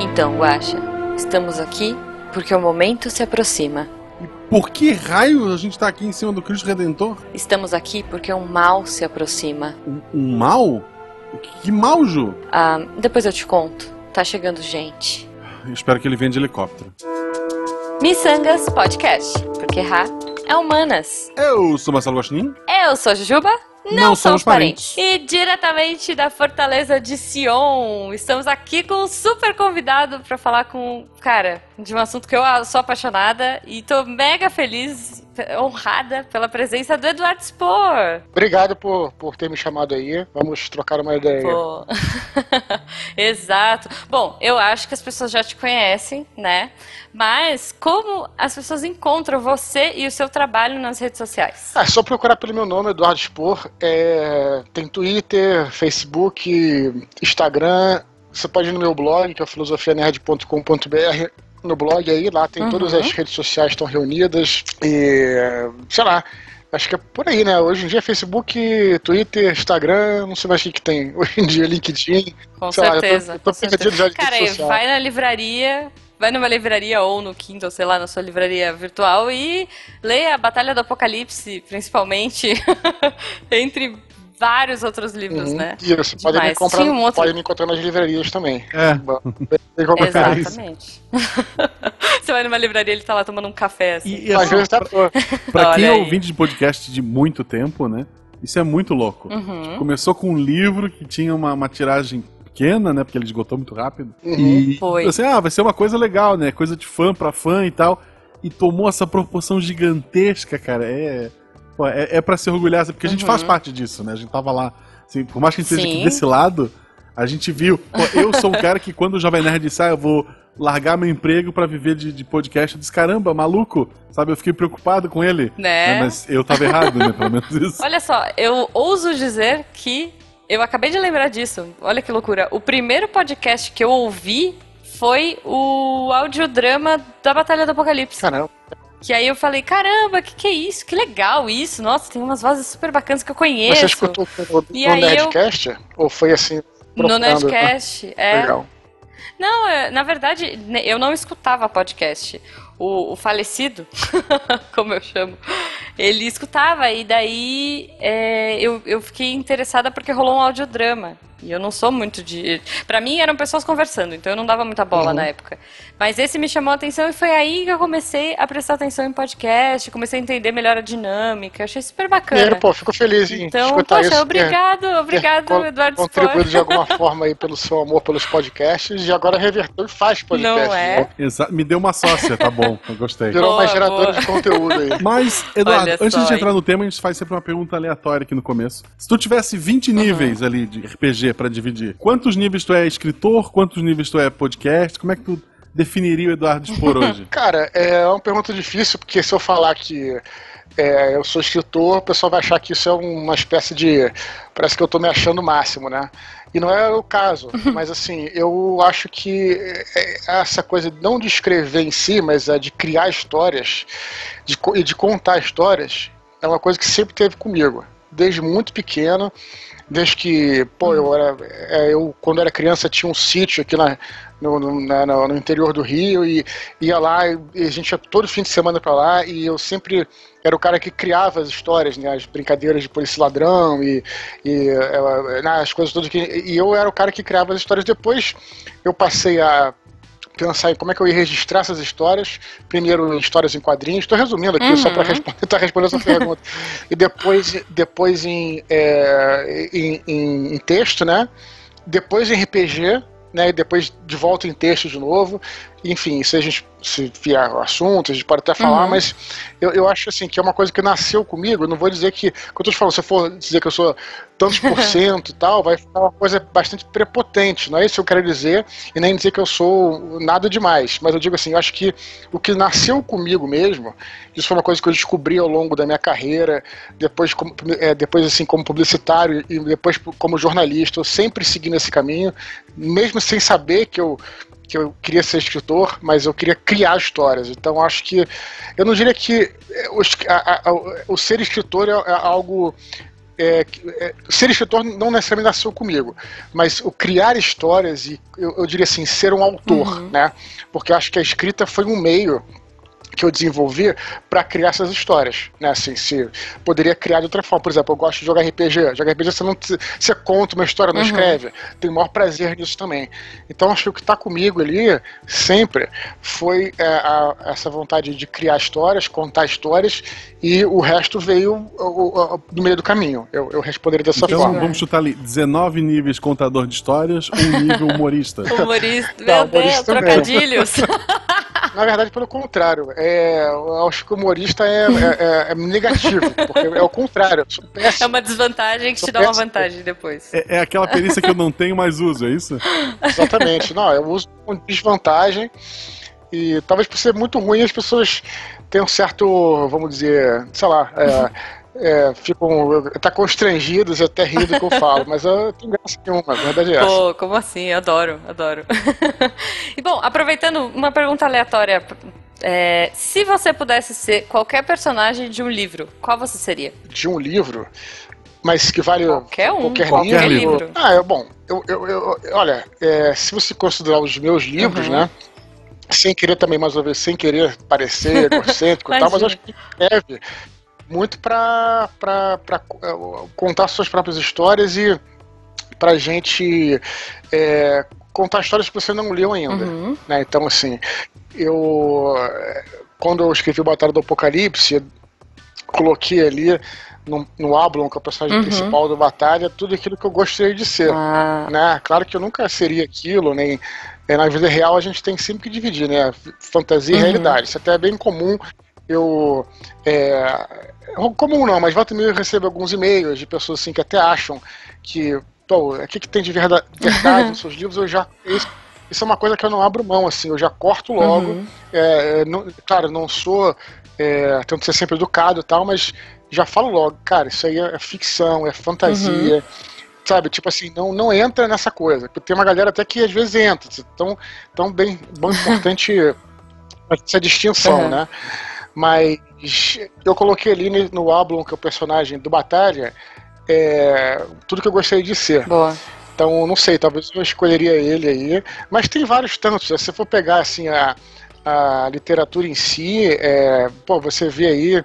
Então, Guaxa, estamos aqui porque o momento se aproxima. E por que raio a gente tá aqui em cima do Cristo Redentor? Estamos aqui porque um mal se aproxima. Um, um mal? Que mal, Ju? Ah, depois eu te conto. Tá chegando gente. Eu espero que ele venha de helicóptero. Missangas Podcast, porque Ra é humanas. Eu sou Marcelo Guaxinim. Eu sou Jujuba. Não, Não somos somos parentes. E diretamente da Fortaleza de Sion, estamos aqui com um super convidado para falar com, cara, de um assunto que eu sou apaixonada e tô mega feliz, honrada pela presença do Eduardo Spor. Obrigado por, por ter me chamado aí. Vamos trocar uma ideia. Pô. Exato. Bom, eu acho que as pessoas já te conhecem, né? Mas como as pessoas encontram você e o seu trabalho nas redes sociais? Ah, é só procurar pelo meu nome, Eduardo Spor. É, tem Twitter, Facebook, Instagram. Você pode ir no meu blog, que é filosofianerd.com.br. No blog aí, lá tem Uhum. todas as redes sociais estão reunidas. E, sei lá, acho que é por aí, né? Hoje em dia, Facebook, Twitter, Instagram, não sei mais o que, que tem. Hoje em dia, LinkedIn. Com Sei lá, tô- certeza. eu tô com certeza. Cara, vai na livraria, vai numa livraria ou no Kindle, sei lá, na sua livraria virtual e leia a Batalha do Apocalipse, principalmente, entre vários outros livros, Uhum. né? Isso, pode me, comprar, um outro- pode me encontrar nas livrarias também. É. Exatamente. Você vai numa livraria, ele tá lá tomando um café, assim. E, e Às vezes tá pra quem é ouvinte de podcast de muito tempo, né? Isso é muito louco. Uhum. Começou com um livro que tinha uma, uma tiragem pequena, né? Porque ele esgotou muito rápido. Uhum. E Foi. assim, ah, vai ser uma coisa legal, né? Coisa de fã pra fã e tal. E tomou essa proporção gigantesca, cara. É, pô, é, é pra se orgulhar, porque a gente Uhum. faz parte disso, né? A gente tava lá. assim, por mais que a gente esteja Sim. aqui desse lado, a gente viu. Pô, eu sou um cara que quando o Jovem Nerd disse, ah, eu vou largar meu emprego pra viver de, de podcast, eu disse, caramba, maluco, sabe? Eu fiquei preocupado com ele. Né? Mas eu tava errado, né? Pelo menos isso. Olha só, eu ouso dizer que eu acabei de lembrar disso. Olha que loucura. O primeiro podcast que eu ouvi foi o audiodrama da Batalha do Apocalipse. Caramba. Que aí eu falei, caramba, que que é isso? Que legal isso. Nossa, tem umas vozes super bacanas que eu conheço. Você escutou no, E no aí eu- Nerdcast? Ou foi assim? no procurando? Nerdcast. É. Legal. Não, é, na verdade, eu não escutava podcast. O, o falecido, como eu chamo, ele escutava e daí é, eu, eu fiquei interessada porque rolou um audiodrama. E eu não sou muito de. Pra mim eram pessoas conversando, então eu não dava muita bola Uhum. na época. Mas esse me chamou a atenção e foi aí que eu comecei a prestar atenção em podcast, comecei a entender melhor a dinâmica. Eu achei super bacana. aí, pô, fico feliz em então, poxa, isso. ter- obrigado, ter obrigado, con- Eduardo Contribuído de alguma forma aí pelo seu amor pelos podcasts e agora revertou e faz podcast. Não é? né? Exa- Me deu uma sócia, tá bom, eu gostei. Virou Boa, uma geradora boa. de conteúdo aí. Mas, Eduardo, Olha antes só, de entrar hein? no tema, a gente faz sempre uma pergunta aleatória aqui no começo. Se tu tivesse 20 Uhum. níveis ali de RPG pra dividir, quantos níveis tu é escritor, quantos níveis tu é podcast? Como é que tu definiria o Eduardo Spor hoje? Cara, é uma pergunta difícil, porque se eu falar que é, eu sou escritor, o pessoal vai achar que isso é uma espécie de. Parece que eu tô me achando o máximo, né? E não é o caso. Mas assim, eu acho que é, essa coisa não de escrever em si, mas é de criar histórias de, e de contar histórias, é uma coisa que sempre teve comigo. Desde muito pequeno, desde que, pô, eu era. é, eu, quando era criança, tinha um sítio aqui na, no, na- no- interior do Rio e ia lá e a gente ia todo fim de semana pra lá e eu sempre era o cara que criava as histórias, né, as brincadeiras de polícia ladrão e, e eh, né, as coisas todas que e eu era o cara que criava as histórias. Depois eu passei a pensar em como é que eu ia registrar essas histórias. Primeiro, histórias em quadrinhos. Estou resumindo aqui, só para responder, tentar responder essa pergunta. E depois, depois em, é, em, em- em texto, né? Depois em RPG, né? E depois de volta em texto de novo. Enfim, se a gente se vier o assunto, a gente pode até falar, Uhum. mas eu, eu acho assim que é uma coisa que nasceu comigo. Eu não vou dizer que. Quando eu te falando, se eu for dizer que eu sou tantos por cento e tal, vai ficar uma coisa bastante prepotente. Não é isso que eu quero dizer, e nem dizer que eu sou nada demais. Mas eu digo assim, eu acho que o que nasceu comigo mesmo, isso foi uma coisa que eu descobri ao longo da minha carreira, depois, como, é, depois assim, como publicitário e depois como jornalista, eu sempre segui nesse caminho, mesmo sem saber que eu que eu queria ser escritor, mas eu queria criar histórias. Então acho que eu não diria que o, es- a- a- o ser escritor é, é algo é, é, ser escritor não necessariamente nasceu comigo, mas o criar histórias e eu, eu diria assim, ser um autor, uhum. né? Porque eu acho que a escrita foi um meio que eu desenvolvi para criar essas histórias, né? Assim, se poderia criar de outra forma. Por exemplo, eu gosto de jogar RPG. Jogar RPG você não você conta uma história, não uhum. escreve. Tenho o maior prazer nisso também. Então acho que o que está comigo ali sempre foi é, a, essa vontade de criar histórias, contar histórias e o resto veio o, o, do meio do caminho. Eu, eu responderia dessa então, forma. vamos chutar ali: 19 níveis contador de histórias, um nível humorista. humorista, meu não, Deus, humorista trocadilhos. Na verdade, pelo contrário. É, eu acho que o humorista é, é, é, é negativo, porque é o contrário. É uma desvantagem que te dá uma vantagem depois. É, é, aquela perícia que eu não tenho, mas uso, é isso? Exatamente. Não, eu uso com desvantagem. E talvez por ser muito ruim, as pessoas tenham um certo, vamos dizer, sei lá, é, é, ficam tá constrangidos até rindo que eu falo, mas eu tenho graça nenhuma, a verdade é essa. Pô, como assim? Adoro, adoro. e bom, aproveitando uma pergunta aleatória, é, se você pudesse ser qualquer personagem de um livro, qual você seria? De um livro? Mas que vale qualquer um, qualquer, qualquer livro. livro. Ah, é bom. Eu, eu, eu olha, é, se você considerar os meus livros, uhum. né? sem querer também, mais uma vez, sem querer parecer egocêntrico e tal, mas acho que deve muito para é, contar suas próprias histórias e pra gente é, contar histórias que você não leu ainda. Uhum. Né? Então, assim, eu. Quando eu escrevi o Batalha do Apocalipse, coloquei ali no, no Ablon, que é o personagem uhum. principal da batalha, tudo aquilo que eu gostaria de ser. Ah. Né? Claro que eu nunca seria aquilo, nem é, na vida real a gente tem sempre que dividir, né? Fantasia uhum. e realidade. Isso até é bem comum. Eu. É, comum não, mas volta e meia eu recebo alguns e-mails de pessoas assim que até acham que. Pô, o que, que tem de verdade, verdade nos seus livros? Eu já. Isso, isso, é uma coisa que eu não abro mão, assim, eu já corto logo. Uhum. É, não, claro, não sou. É, tento ser sempre educado e tal, mas já falo logo, cara, isso aí é ficção, é fantasia. Uhum sabe? Tipo assim, não, não entra nessa coisa. Tem uma galera até que às vezes entra. Então, então bem, bem importante essa distinção, uhum. né? Mas eu coloquei ali no Ablon, que é o personagem do Batalha, é, tudo que eu gostaria de ser. Boa. Então, não sei, talvez eu escolheria ele aí. Mas tem vários tantos. Se você for pegar assim a, a literatura em si, é, pô, você vê aí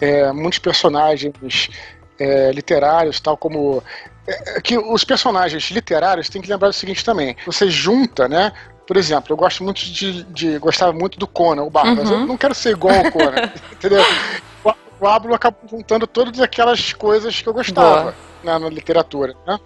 é, muitos personagens é, literários, tal como é, é, que os personagens literários tem que lembrar do seguinte também. Você junta, né? Por exemplo, eu gosto muito de. de gostava muito do Conan, o Barbas. Uhum. Eu não quero ser igual ao Conan, entendeu? O, Ablo acabou juntando todas aquelas coisas que eu gostava na, na, literatura, né?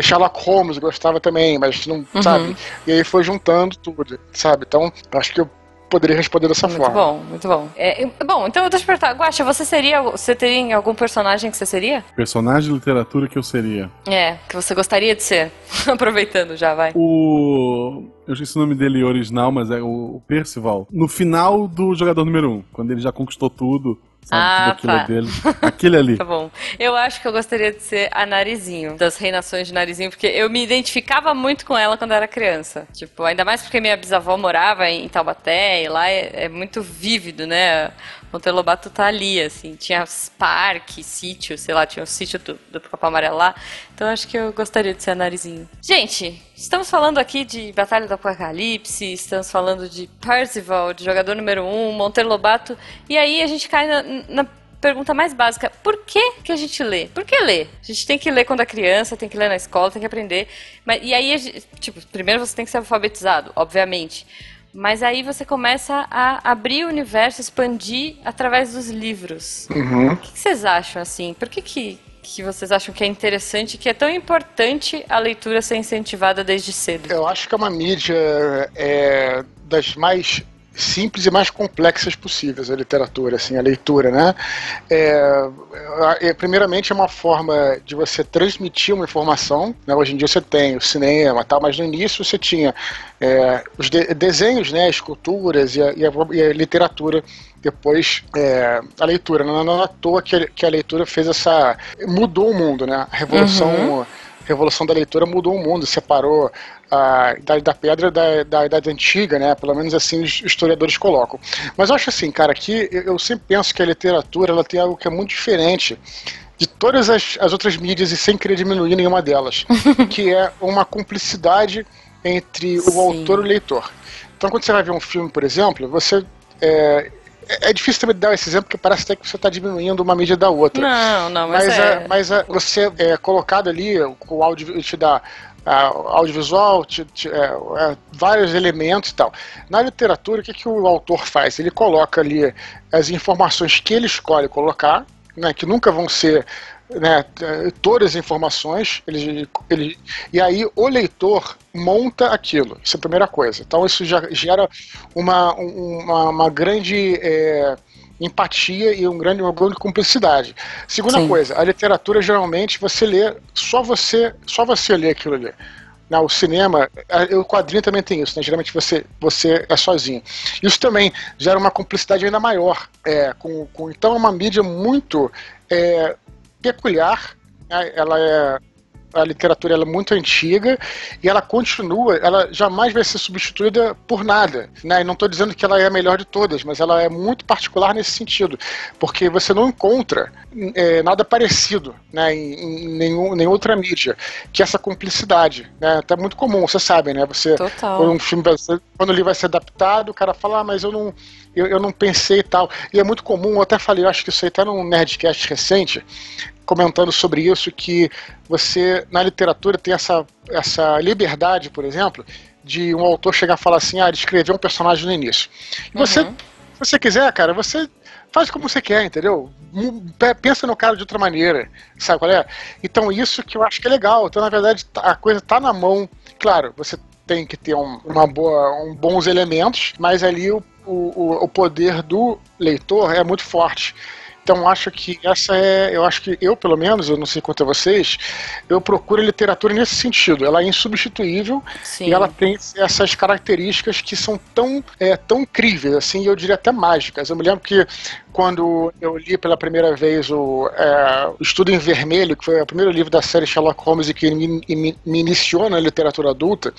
Sherlock Holmes gostava também, mas não, uhum. sabe? E aí foi juntando tudo, sabe? Então, acho que eu poderia responder dessa muito forma. Muito bom, muito bom. É, bom, então eu te perguntar, Guaxa, você seria. Você teria algum personagem que você seria? Personagem de literatura que eu seria. É, que você gostaria de ser. Aproveitando já, vai. O. Eu esqueci o nome dele original, mas é o Percival. No final do jogador número 1, um, quando ele já conquistou tudo Sabe, ah, tá. dele. Aquele ali. tá bom. Eu acho que eu gostaria de ser a Narizinho, das Reinações de Narizinho, porque eu me identificava muito com ela quando era criança. Tipo, ainda mais porque minha bisavó morava em Taubaté, e lá é, é muito vívido, né? Monteiro Lobato tá ali, assim. Tinha parque, sítio, sei lá, tinha o sítio do, do Capão Amarelo lá. Então acho que eu gostaria de ser a Narizinho. Gente, estamos falando aqui de Batalha do Apocalipse, estamos falando de Percival, de jogador número 1, um, Monteiro Lobato. E aí a gente cai na, na pergunta mais básica: por que, que a gente lê? Por que ler? A gente tem que ler quando é criança, tem que ler na escola, tem que aprender. Mas, e aí, tipo, primeiro você tem que ser alfabetizado, obviamente. Mas aí você começa a abrir o universo, expandir através dos livros. Uhum. O que, vocês acham, assim? Por que, que, que vocês acham que é interessante, que é tão importante a leitura ser incentivada desde cedo? Eu acho que é uma mídia é, das mais simples e mais complexas possíveis a literatura, assim, a leitura, né? É, é, primeiramente é uma forma de você transmitir uma informação. Né? Hoje em dia você tem o cinema, tal, mas no início você tinha é, os de desenhos, né, esculturas e a, e a, e a literatura depois é, a leitura. Não, é à toa que a, que a leitura fez essa mudou o mundo, né? A revolução uhum revolução da leitura mudou o mundo, separou a Idade da Pedra da, da Idade Antiga, né? Pelo menos assim os historiadores colocam. Mas eu acho assim, cara, que eu sempre penso que a literatura ela tem algo que é muito diferente de todas as, as outras mídias e sem querer diminuir nenhuma delas, que é uma cumplicidade entre o autor e o leitor. Então, quando você vai ver um filme, por exemplo, você. É, é difícil também dar esse exemplo, porque parece até que você está diminuindo uma mídia da outra. Não, não, mas, mas, é... a, mas a, você é colocado ali, o áudio te dá audiovisual, te, te, é, é, vários elementos e tal. Na literatura, o que, que o autor faz? Ele coloca ali as informações que ele escolhe colocar, né, que nunca vão ser né, todas as informações, ele, ele, e aí o leitor monta aquilo. Isso é a primeira coisa. Então isso já gera uma, uma, uma grande é, empatia e um grande, uma grande cumplicidade. Segunda Sim. coisa, a literatura geralmente você lê, só você, só você lê aquilo ali. Não, o cinema, o quadrinho também tem isso, né? Geralmente você, você é sozinho. Isso também gera uma cumplicidade ainda maior. É, com, com, então é uma mídia muito é, peculiar, né? ela é a literatura é muito antiga e ela continua, ela jamais vai ser substituída por nada. Né? E não estou dizendo que ela é a melhor de todas, mas ela é muito particular nesse sentido, porque você não encontra é, nada parecido né, em, em nenhum, nenhuma outra mídia, que essa cumplicidade. Né? Até muito comum, você sabe, né? Você, Total. Quando um filme quando ele vai ser adaptado, o cara fala, ah, mas eu não, eu, eu não pensei e tal. E é muito comum, eu até falei, eu acho que isso aí tá num Nerdcast recente, comentando sobre isso, que você, na literatura, tem essa, essa liberdade, por exemplo, de um autor chegar a falar assim, ah, escrever um personagem no início. E você, uhum. se você quiser, cara, você faz como você quer, entendeu? Pensa no cara de outra maneira, sabe qual é? Então isso que eu acho que é legal. Então, na verdade, tá, a coisa tá na mão. Claro, você tem que ter um, uma boa, um bons elementos, mas ali o, o, o poder do leitor é muito forte. Então acho que essa é, eu acho que eu pelo menos, eu não sei quanto a vocês, eu procuro a literatura nesse sentido. Ela é insubstituível Sim. e ela tem essas características que são tão, é, tão incríveis, assim, eu diria até mágicas. Eu me lembro que quando eu li pela primeira vez o, é, Estudo em Vermelho, que foi o primeiro livro da série Sherlock Holmes e que me, me, me iniciou na literatura adulta,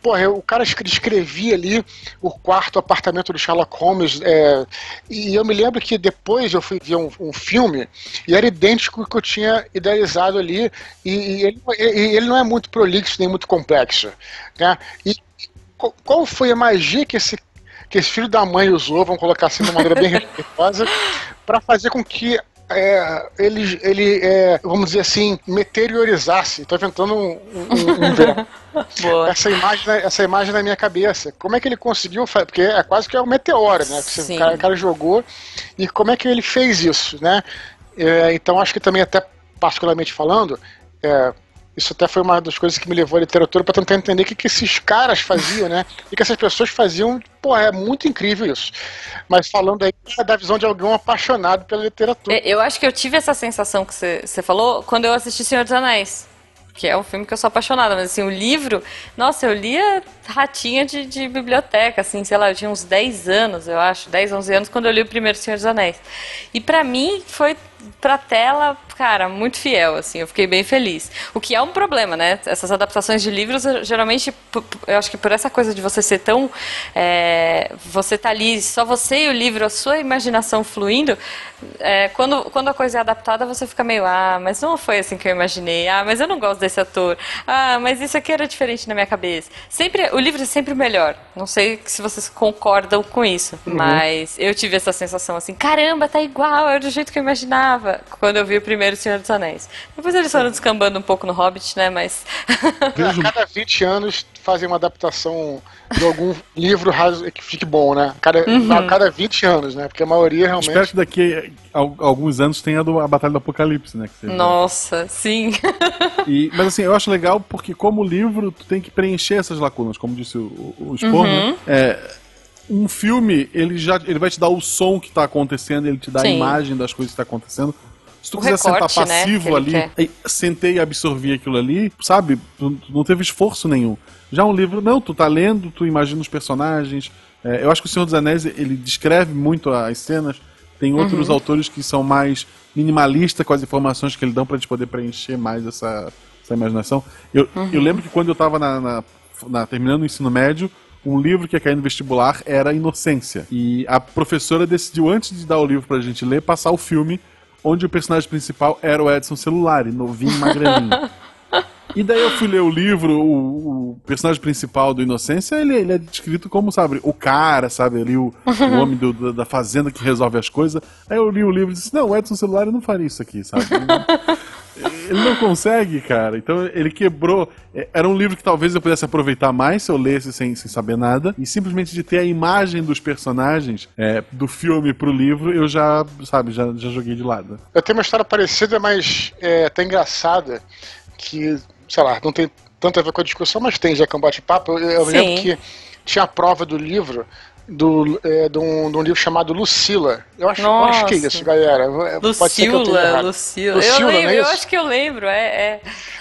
porra, o cara escrevia ali o quarto apartamento do Sherlock Holmes, é, e eu me lembro que depois eu fui ver um, um, filme e era idêntico ao que eu tinha idealizado ali, e, e ele, e, ele não é muito prolixo nem muito complexo. Né? E qual foi a magia que esse que esse filho da mãe usou, vamos colocar assim de uma maneira bem respeitosa, para fazer com que é, ele, ele é, vamos dizer assim, meteorizasse. Estou inventando um, um, um verbo. essa, imagem, essa imagem na minha cabeça. Como é que ele conseguiu fazer? Porque é quase que é um meteoro, né? Que o cara, o cara jogou. E como é que ele fez isso, né? É, então acho que também, até particularmente falando, é, isso até foi uma das coisas que me levou à literatura para tentar entender o que, que esses caras faziam, né? O que essas pessoas faziam. Pô, é muito incrível isso. Mas falando aí da visão de alguém apaixonado pela literatura. Eu acho que eu tive essa sensação que você falou quando eu assisti Senhor dos Anéis que é um filme que eu sou apaixonada, mas assim, o livro, nossa, eu lia ratinha de, de, biblioteca, assim, sei lá, eu tinha uns 10 anos, eu acho, 10, 11 anos, quando eu li o primeiro Senhor dos Anéis. E para mim foi pra tela, cara, muito fiel, assim, eu fiquei bem feliz. O que é um problema, né? Essas adaptações de livros, geralmente, eu acho que por essa coisa de você ser tão. É, você tá ali, só você e o livro, a sua imaginação fluindo, é, quando, quando a coisa é adaptada, você fica meio, ah, mas não foi assim que eu imaginei, ah, mas eu não gosto desse ator, ah, mas isso aqui era diferente na minha cabeça. Sempre, o livro é sempre melhor. Não sei se vocês concordam com isso, uhum. mas eu tive essa sensação assim, caramba, tá igual, é do jeito que eu imaginava, quando eu vi o primeiro Senhor dos Anéis. Depois eles foram descambando um pouco no Hobbit, né, mas... a cada 20 anos fazem uma adaptação de algum livro que fique bom, né? Cada, uhum. a cada 20 anos, né? Porque a maioria realmente. Espero que daqui a alguns anos tenha a Batalha do Apocalipse, né? Nossa, sim. E, mas assim, eu acho legal porque, como livro, tu tem que preencher essas lacunas, como disse o, o Spor, né? uhum. né? É, um filme, ele já ele vai te dar o som que está acontecendo, ele te dá Sim. a imagem das coisas que está acontecendo. Se tu o quiser recorte, sentar né, passivo né, ali, sentei e absorvi aquilo ali, sabe? Não teve esforço nenhum. Já um livro, não, tu tá lendo, tu imagina os personagens. É, eu acho que o Senhor dos Anéis, ele descreve muito as cenas. Tem outros uhum. autores que são mais minimalistas com as informações que ele dão pra gente poder preencher mais essa, essa imaginação. Eu, uhum. eu lembro que quando eu tava na, na, na, terminando o ensino médio, um livro que ia cair no vestibular era Inocência. E a professora decidiu, antes de dar o livro pra gente ler, passar o filme onde o personagem principal era o Edson Celulari, novinho, magrelinho. E daí eu fui ler o livro, o, o personagem principal do Inocência, ele, ele, é descrito como, sabe, o cara, sabe, ali o, o homem do, da fazenda que resolve as coisas. Aí eu li o livro e disse, não, o Edson Celular não faria isso aqui, sabe? Ele não, ele não consegue, cara. Então ele quebrou. É, era um livro que talvez eu pudesse aproveitar mais se eu lesse sem, sem saber nada. E simplesmente de ter a imagem dos personagens é, do filme pro livro, eu já, sabe, já, já joguei de lado. Eu tenho uma história parecida, mas é até engraçada, que sei lá, não tem tanto a ver com a discussão, mas tem já que é um bate-papo. Eu, eu lembro que tinha a prova do livro. Do, é, de, um, de um livro chamado Lucila. Eu acho, eu acho que é isso, galera. Lucila, Pode ser que eu Lucila. Lucila eu, lembro, é eu acho que eu lembro, é, é.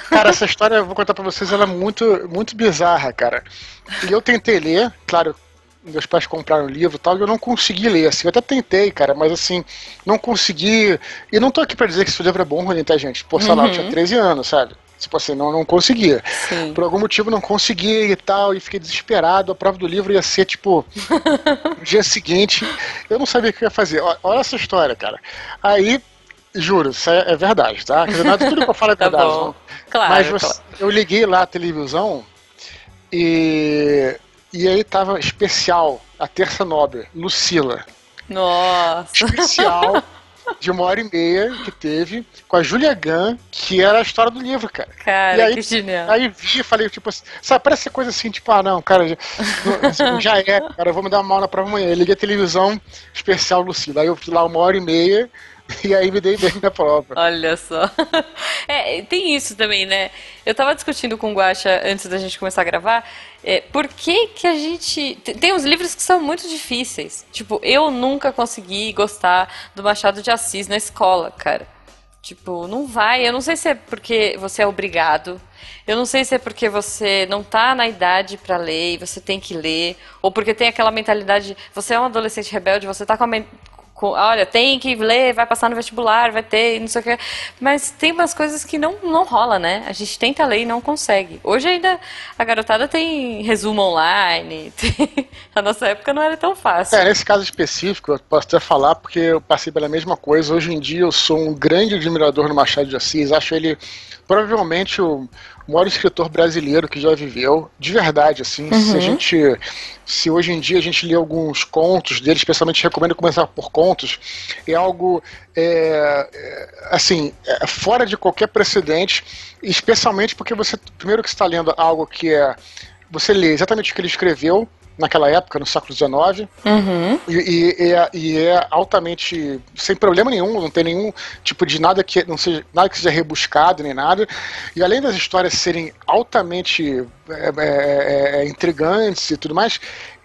Cara, essa história, eu vou contar pra vocês, ela é muito, muito bizarra, cara. E eu tentei ler, claro, meus pais compraram o livro e tal, e eu não consegui ler, assim, eu até tentei, cara, mas assim, não consegui. E não tô aqui pra dizer que esse livro é bom ruim, tá, gente? Pô, sei uhum. lá, eu tinha 13 uhum. anos, sabe? Tipo assim, não, não conseguia. Sim. Por algum motivo não conseguia e tal, e fiquei desesperado. A prova do livro ia ser, tipo, no dia seguinte. Eu não sabia o que ia fazer. Olha essa história, cara. Aí, juro, isso é, é verdade, tá? Dizer, nada, tudo que eu falo é tá verdade. Tá claro, Mas você, claro. eu liguei lá a televisão e, e aí tava especial, a terça nobre, Lucila. Nossa! Especial. de uma hora e meia que teve com a Julia Gunn, que era a história do livro, cara. Cara, e aí, que genial. Aí vi e falei, tipo assim, sabe, parece coisa assim, tipo, ah, não, cara, já, assim, já é, cara, eu vou me dar uma aula pra amanhã. Eu liguei a televisão especial Lucila. Aí eu fui lá uma hora e meia E aí me dei bem na prova. Olha só. É, tem isso também, né? Eu tava discutindo com o Guaxa antes da gente começar a gravar. É, por que que a gente... Tem uns livros que são muito difíceis. Tipo, eu nunca consegui gostar do Machado de Assis na escola, cara. Tipo, não vai. Eu não sei se é porque você é obrigado. Eu não sei se é porque você não tá na idade para ler e você tem que ler, ou porque tem aquela mentalidade, você é um adolescente rebelde, você tá com a, olha, tem que ler, vai passar no vestibular, vai ter, não sei o que. Mas tem umas coisas que não, não rola, né? A gente tenta ler e não consegue. Hoje ainda a garotada tem resumo online. Tem... A nossa época não era tão fácil. É, nesse caso específico, eu posso até falar porque eu passei pela mesma coisa. Hoje em dia eu sou um grande admirador do Machado de Assis. Acho ele provavelmente o o maior escritor brasileiro que já viveu, de verdade, assim, uhum. se a uhum. gente, se hoje em dia a gente lê alguns contos dele, especialmente recomendo começar por contos, é algo, é, é, assim, é fora de qualquer precedente, especialmente porque você, primeiro que está lendo algo que é, você lê exatamente o que ele escreveu, naquela época, no século XIX, uhum. e, e, é, e, é, altamente sem problema nenhum, não tem nenhum tipo de nada que não seja nada que seja rebuscado nem nada. E além das histórias serem altamente é, é, é, é intrigantes e tudo mais,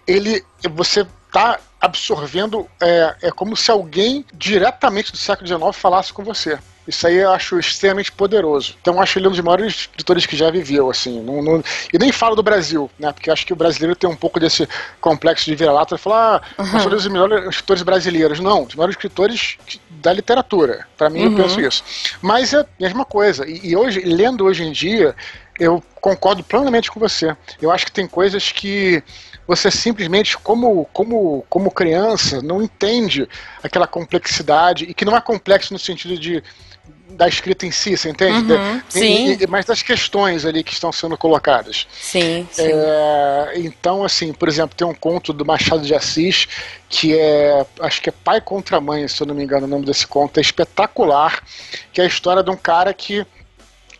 ele você está absorvendo é como se alguém diretamente do século XIX falasse com você. Isso aí eu acho extremamente poderoso. Então eu acho ele um dos maiores escritores que já viveu, assim. Não, não, e nem falo do Brasil, né? Porque eu acho que o brasileiro tem um pouco desse complexo de vira-lata e falar, ah, uhum. somos os melhores escritores brasileiros. Não, os maiores escritores da literatura. Para mim, uhum. eu penso isso. Mas é a mesma coisa. E, e hoje, lendo hoje em dia, eu concordo plenamente com você. Eu acho que tem coisas que você simplesmente, como, como, como criança, não entende aquela complexidade, e que não é complexo no sentido de da escrita em si, você entende? Uhum, sim. E, mas das questões ali que estão sendo colocadas. Sim, sim. É, então, assim, por exemplo, tem um conto do Machado de Assis que é, acho que é Pai contra Mãe, se eu não me engano, o nome desse conto é espetacular, que é a história de um cara que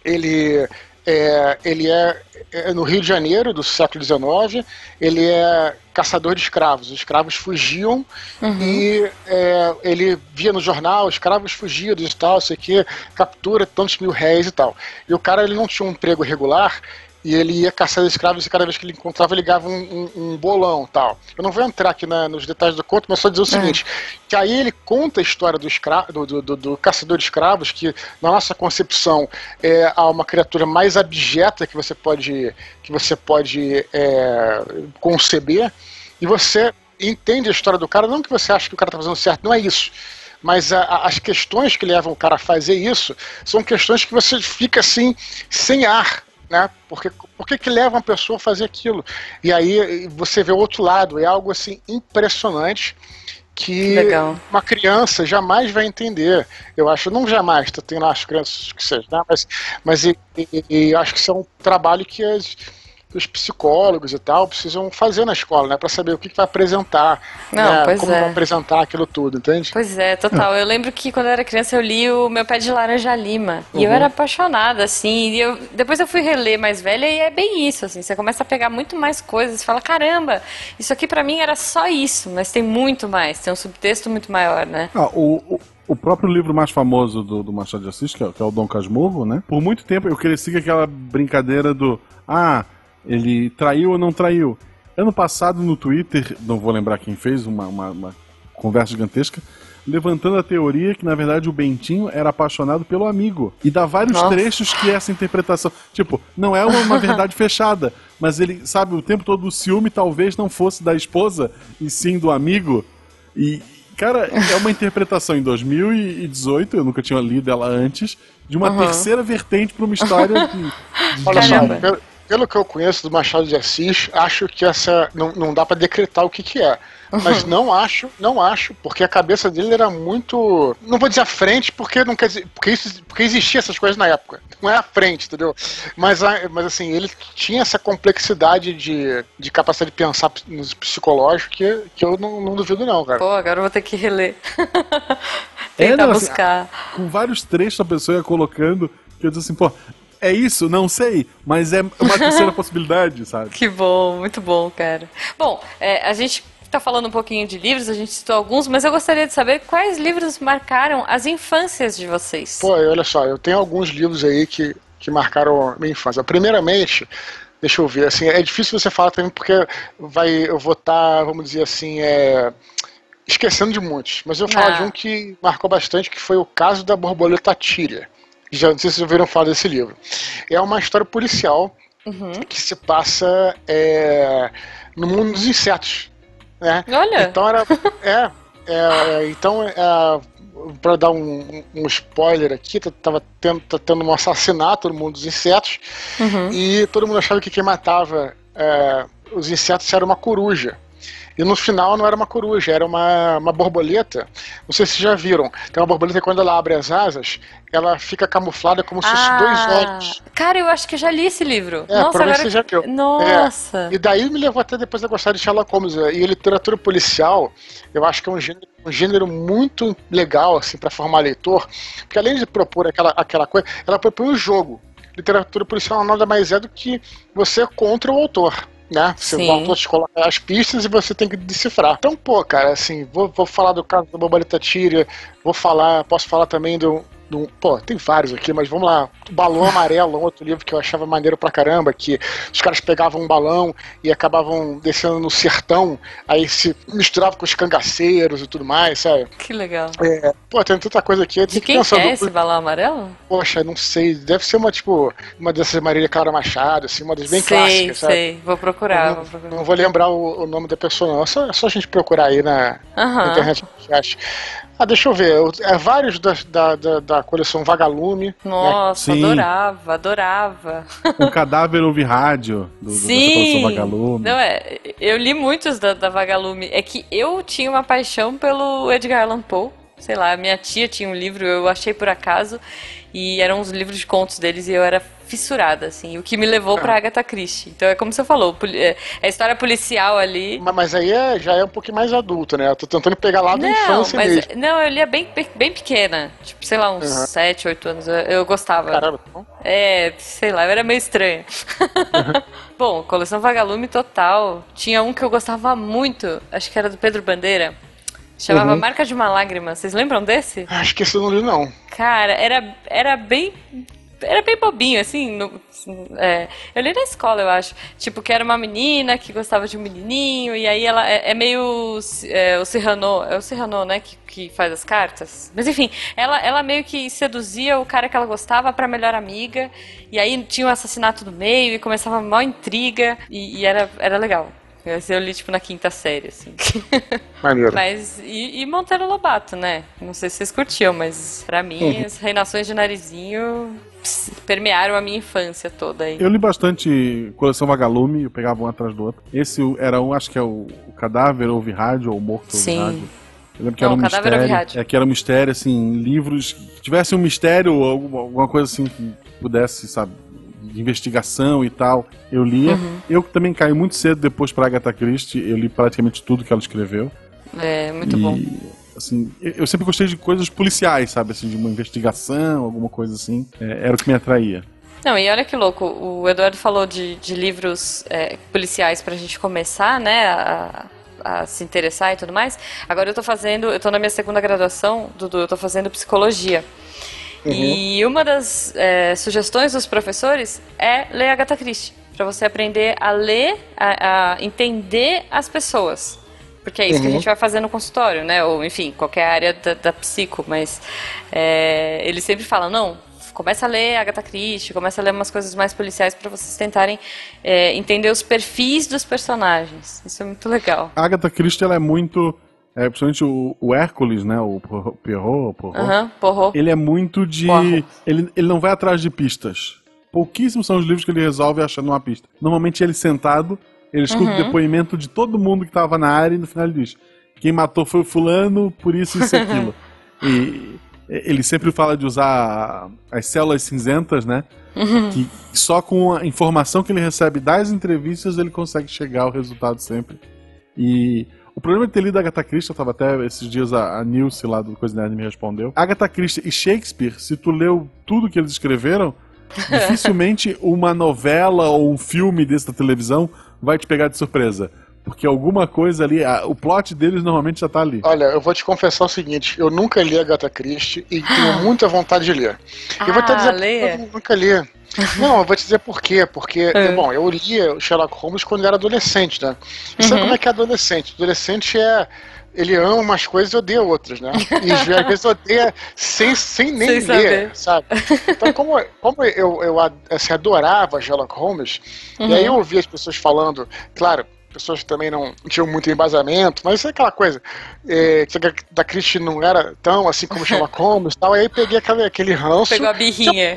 ele é, ele é, é, no Rio de Janeiro do século XIX, ele é caçador de escravos. Os escravos fugiam uhum. e é, ele via no jornal, escravos fugidos e tal, sei que, captura tantos mil réis e tal. E o cara ele não tinha um emprego regular e ele ia caçar escravos e cada vez que ele encontrava ele ligava um, um, um bolão tal. Eu não vou entrar aqui na, nos detalhes do conto, mas só dizer o é. seguinte, que aí ele conta a história do, escra do, do, do, do, caçador de escravos, que na nossa concepção é uma criatura mais abjeta que você pode, que você pode é, conceber, e você entende a história do cara, não que você acha que o cara está fazendo certo, não é isso mas a, a, as questões que levam o cara a fazer isso são questões que você fica assim, sem ar né? Porque por que, que leva uma pessoa a fazer aquilo? E aí você vê o outro lado, é algo assim impressionante que Legal. uma criança jamais vai entender. Eu acho, não jamais, tem lá as crianças que seja, né? mas, mas e, e, e acho que isso é um trabalho que as os psicólogos e tal precisam fazer na escola, né? Pra saber o que, que vai apresentar. Não, né, como é. vai apresentar aquilo tudo, entende? Pois é, total. Eu lembro que quando eu era criança eu li o Meu Pé de Laranja Lima. Uhum. E eu uhum. era apaixonada, assim. E eu, depois eu fui reler mais velha e é bem isso, assim. Você começa a pegar muito mais coisas. Fala, caramba, isso aqui para mim era só isso, mas tem muito mais. Tem um subtexto muito maior, né? Ah, o, o o próprio livro mais famoso do, do Machado de Assis, que é, que é, o Dom Casmurro, né? Por muito tempo eu cresci com aquela brincadeira do ah, ele traiu ou não traiu? Ano passado no Twitter, não vou lembrar quem fez, uma, uma, uma conversa gigantesca, levantando a teoria que, na verdade, o Bentinho era apaixonado pelo amigo. E dá vários Nossa. trechos que essa interpretação. Tipo, não é uma, uma, verdade fechada, mas ele, sabe, o tempo todo o ciúme talvez não fosse da esposa, e sim do amigo. E, cara, é uma interpretação em 2018, eu nunca tinha lido ela antes, de uma uhum. terceira vertente para uma história de Olha pelo que eu conheço do Machado de Assis, acho que essa não, não dá para decretar o que, que é. Mas não acho, não acho, porque a cabeça dele era muito. Não vou dizer à frente, porque não quer dizer. Porque, isso, porque existia essas coisas na época. Não é à frente, entendeu? Mas, mas assim, ele tinha essa complexidade de, de capacidade de pensar no psicológico que, que eu não, não duvido, não, cara. Pô, agora eu vou ter que reler. Tentar é, não, assim, buscar. Assim, com vários trechos a pessoa ia colocando, que eu disse assim, pô, é isso? Não sei, mas é uma terceira possibilidade, sabe? Que bom, muito bom, cara. Bom, é, a gente está falando um pouquinho de livros, a gente citou alguns, mas eu gostaria de saber quais livros marcaram as infâncias de vocês. Pô, olha só, eu tenho alguns livros aí que, que marcaram a minha infância. Primeiramente, deixa eu ver, assim, é difícil você falar também porque vai, eu vou estar, tá, vamos dizer assim, é, esquecendo de muitos, mas eu vou falar ah. de um que marcou bastante, que foi o caso da borboleta tíria já não sei se vocês ouviram falar desse livro. É uma história policial uhum. que se passa é, no mundo dos insetos. Né? Olha! Então era. É, é então, é, para dar um, um, spoiler aqui, tava tendo, tá tendo um assassinato no mundo dos insetos uhum. e todo mundo achava que quem matava é, os insetos era uma coruja. E no final não era uma coruja, era uma, uma borboleta. Não sei se vocês já viram. Tem uma borboleta que quando ela abre as asas, ela fica camuflada como se fosse ah, dois olhos. Cara, eu acho que eu já li esse livro. É, Nossa, agora... você já viu. Nossa. É. E daí me levou até depois a gostar de Sherlock Holmes. E literatura policial, eu acho que é um gênero, um gênero muito legal assim para formar leitor, porque além de propor aquela, aquela coisa, ela propõe um jogo. Literatura policial nada mais é do que você contra o autor né? Você Sim. volta colocar as pistas e você tem que decifrar. Então, pô, cara, assim, vou, vou falar do caso da Borboleta Tíria, vou falar, posso falar também do, do. Pô, tem vários aqui, mas vamos lá. O Balão Amarelo, um outro livro que eu achava maneiro pra caramba, que os caras pegavam um balão e acabavam descendo no sertão, aí se misturava com os cangaceiros e tudo mais, sabe? Que legal. É, pô, tem tanta coisa aqui. De quem que é esse balão amarelo? Poxa, não sei. Deve ser uma, tipo, uma dessas Marília Clara Machado, assim, uma das bem sei, clássicas, sabe? Sei, vou procurar, não, vou procurar. Não vou lembrar o, o, nome da pessoa, não. É só, é só a gente procurar aí na, uhum. na internet. Acho. Ah, deixa eu ver. É vários da, da, da, da coleção Vagalume. Né? Nossa, né? adorava, adorava. O Cadáver Ouve Rádio, do, Sim. da coleção Vagalume. Não, é, eu li muitos da, da Vagalume. É que eu tinha uma paixão pelo Edgar Allan Poe. Sei lá, minha tia tinha um livro, eu achei por acaso. E eram os livros de contos deles e eu era fissurada, assim. O que me levou ah. pra Agatha Christie. Então é como você falou, é, é a história policial ali. Mas, mas aí é, já é um pouquinho mais adulto, né? Eu tô tentando pegar lá da não, infância mas, mesmo. Não, eu lia bem, bem pequena. Tipo, sei lá, uns uhum. 7, 8 anos. Eu, eu gostava. Caramba, tá bom. É, sei lá, eu era meio estranha. Uhum. bom, coleção Vagalume total. Tinha um que eu gostava muito, acho que era do Pedro Bandeira. Chamava uhum. Marca de uma Lágrima. Vocês lembram desse? Acho que esse eu não li, não. Cara, era, era bem. Era bem bobinho, assim. No, é, eu li na escola, eu acho. Tipo, que era uma menina que gostava de um menininho, e aí ela é, é meio é, o Serrano. É o Serrano, né? Que, que faz as cartas. Mas enfim, ela, ela meio que seduzia o cara que ela gostava pra melhor amiga. E aí tinha um assassinato no meio e começava uma intriga. E, e era, era legal. Esse eu li, tipo, na quinta série, assim. Maneiro. Mas, e, e Monteiro Lobato, né? Não sei se vocês curtiam, mas pra mim, uhum. as reinações de narizinho permearam a minha infância toda aí. Eu li bastante coleção Vagalume, eu pegava um atrás do outro. Esse era um, acho que é o, o Cadáver Ouve Rádio, ou o Morto Ouve Rádio. Eu lembro que não, era um mistério. É, que era um mistério, assim, livros que tivessem um mistério ou alguma, alguma coisa assim que pudesse, sabe, de investigação e tal, eu lia. Uhum. Eu também caí muito cedo depois para Agatha Christie, eu li praticamente tudo que ela escreveu. É, muito e, bom. Assim, eu sempre gostei de coisas policiais, sabe, assim, de uma investigação, alguma coisa assim. É, era o que me atraía. Não, e olha que louco, o Eduardo falou de, de livros é, policiais pra gente começar, né, a, a, se interessar e tudo mais. Agora eu tô fazendo, eu tô na minha segunda graduação, Dudu, eu tô fazendo psicologia. Uhum. E uma das é, sugestões dos professores é ler Agatha Christie, para você aprender a ler, a, a, entender as pessoas. Porque é isso uhum. que a uhum. gente vai fazer no consultório, né? Ou, enfim, qualquer área da, da psico. Mas é, ele sempre fala, não, começa a ler Agatha Christie, começa a ler umas coisas mais policiais para vocês tentarem é, entender os perfis dos personagens. Isso é muito legal. A Agatha Christie ela é muito é, principalmente o, o Hércules, né? O Perro, Porro, Porro. Ele é muito de. Ele, ele não vai atrás de pistas. Pouquíssimos são os livros que ele resolve achando uma pista. Normalmente ele sentado, ele escuta uhum. o depoimento de todo mundo que estava na área e no final ele diz: quem matou foi o fulano, por isso isso e aquilo. e ele sempre fala de usar as células cinzentas, né? Uhum. Que só com a informação que ele recebe das entrevistas ele consegue chegar ao resultado sempre. E o problema de ter lido Agatha Christie, eu tava até esses dias a, a Nilce lá do Coisa Nerd me respondeu. Agatha Christie e Shakespeare, se tu leu tudo que eles escreveram, dificilmente uma novela ou um filme desse da televisão vai te pegar de surpresa. Porque alguma coisa ali, a, o plot deles normalmente já tá ali. Olha, eu vou te confessar o seguinte: eu nunca li Agatha Christie e tenho muita vontade de ler. Ah, eu vou até dizer que eu nunca li. Não, eu vou te dizer por quê. Porque, é. bom, eu lia o Sherlock Holmes quando eu era adolescente, né? E uhum. sabe como é que é adolescente? Adolescente é ele ama umas coisas e odeia outras, né? E às vezes odeia sem, sem nem sem ler, sabe? Então, como, como eu, eu assim, adorava Sherlock Holmes, uhum. e aí eu ouvia as pessoas falando, claro, pessoas também não tinham muito embasamento, mas é aquela coisa, é, da Christie não era tão assim como Sherlock Holmes e tal, aí peguei aquele, aquele ranço. Pegou a birrinha.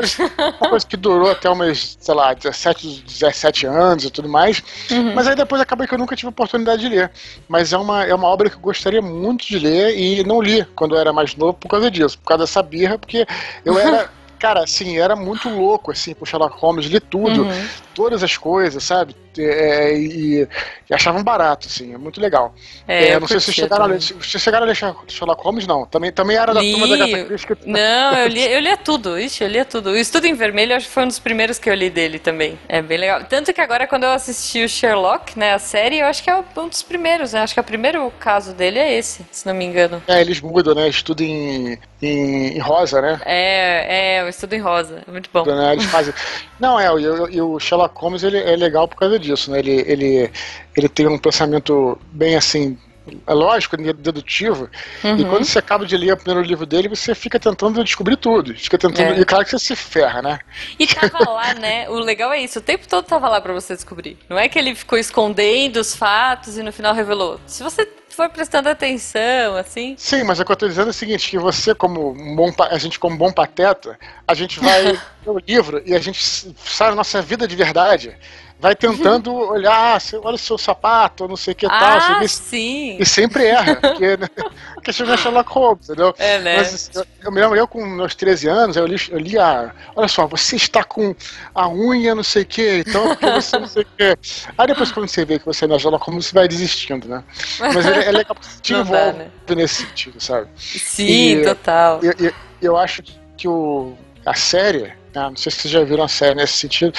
Uma coisa que durou até umas, sei lá, 17, 17 anos e tudo mais, uhum. mas aí depois acabei que eu nunca tive oportunidade de ler. Mas é uma, é uma obra que eu gostaria muito de ler e não li quando eu era mais novo por causa disso, por causa dessa birra, porque eu era cara, assim, era muito louco, assim, pro Sherlock Holmes, li tudo, uhum. todas as coisas, sabe? É, e, e, achavam barato, assim, é muito legal. É, é não sei se chegaram, a ler, se chegaram a ler Sherlock Holmes, não. Também, também era li... da turma da Agatha Christie. Não, eu li, eu lia tudo, ixi, eu lia tudo. O Estudo em Vermelho, acho que foi um dos primeiros que eu li dele também. É bem legal. Tanto que agora, quando eu assisti o Sherlock, né, a série, eu acho que é um dos primeiros, né? Acho que o primeiro caso dele é esse, se não me engano. É, eles mudam, né? Estudo em, em, em rosa, né? É, é, o estudo em rosa. Muito bom. Né, eles fazem... Não, é, e, o Sherlock Holmes, ele é legal por causa disso, né? Ele, ele, ele tem um pensamento bem assim é lógico, dedutivo. Uhum. E quando você acaba de ler o primeiro livro dele, você fica tentando descobrir tudo. Fica tentando. É. E claro que você se ferra, né? E tava lá, né? O legal é isso, o tempo todo tava lá para você descobrir. Não é que ele ficou escondendo os fatos e no final revelou. Se você for prestando atenção, assim. Sim, mas o que eu tô dizendo é o seguinte: que você, como um bom, a gente, como bom pateta, a gente vai ler o livro e a gente sabe a nossa vida de verdade vai tentando olhar, ah, olha o seu sapato, não sei o que ah, tal. sim. E sempre erra, porque, né, porque chega Sherlock Holmes, entendeu? É, né? Mas eu, eu, me lembro, eu com meus 13 anos, eu li, eu li a. Olha só, você está com a unha, não sei o que, então porque você não sei o que. Aí depois, quando você vê que você não é Sherlock Holmes, você vai desistindo, né? Mas ele, é legal porque te envolve né? nesse sentido, sabe? Sim, e, total. Eu, eu, eu acho que o, a série né? Não sei se vocês já viram a série nesse sentido.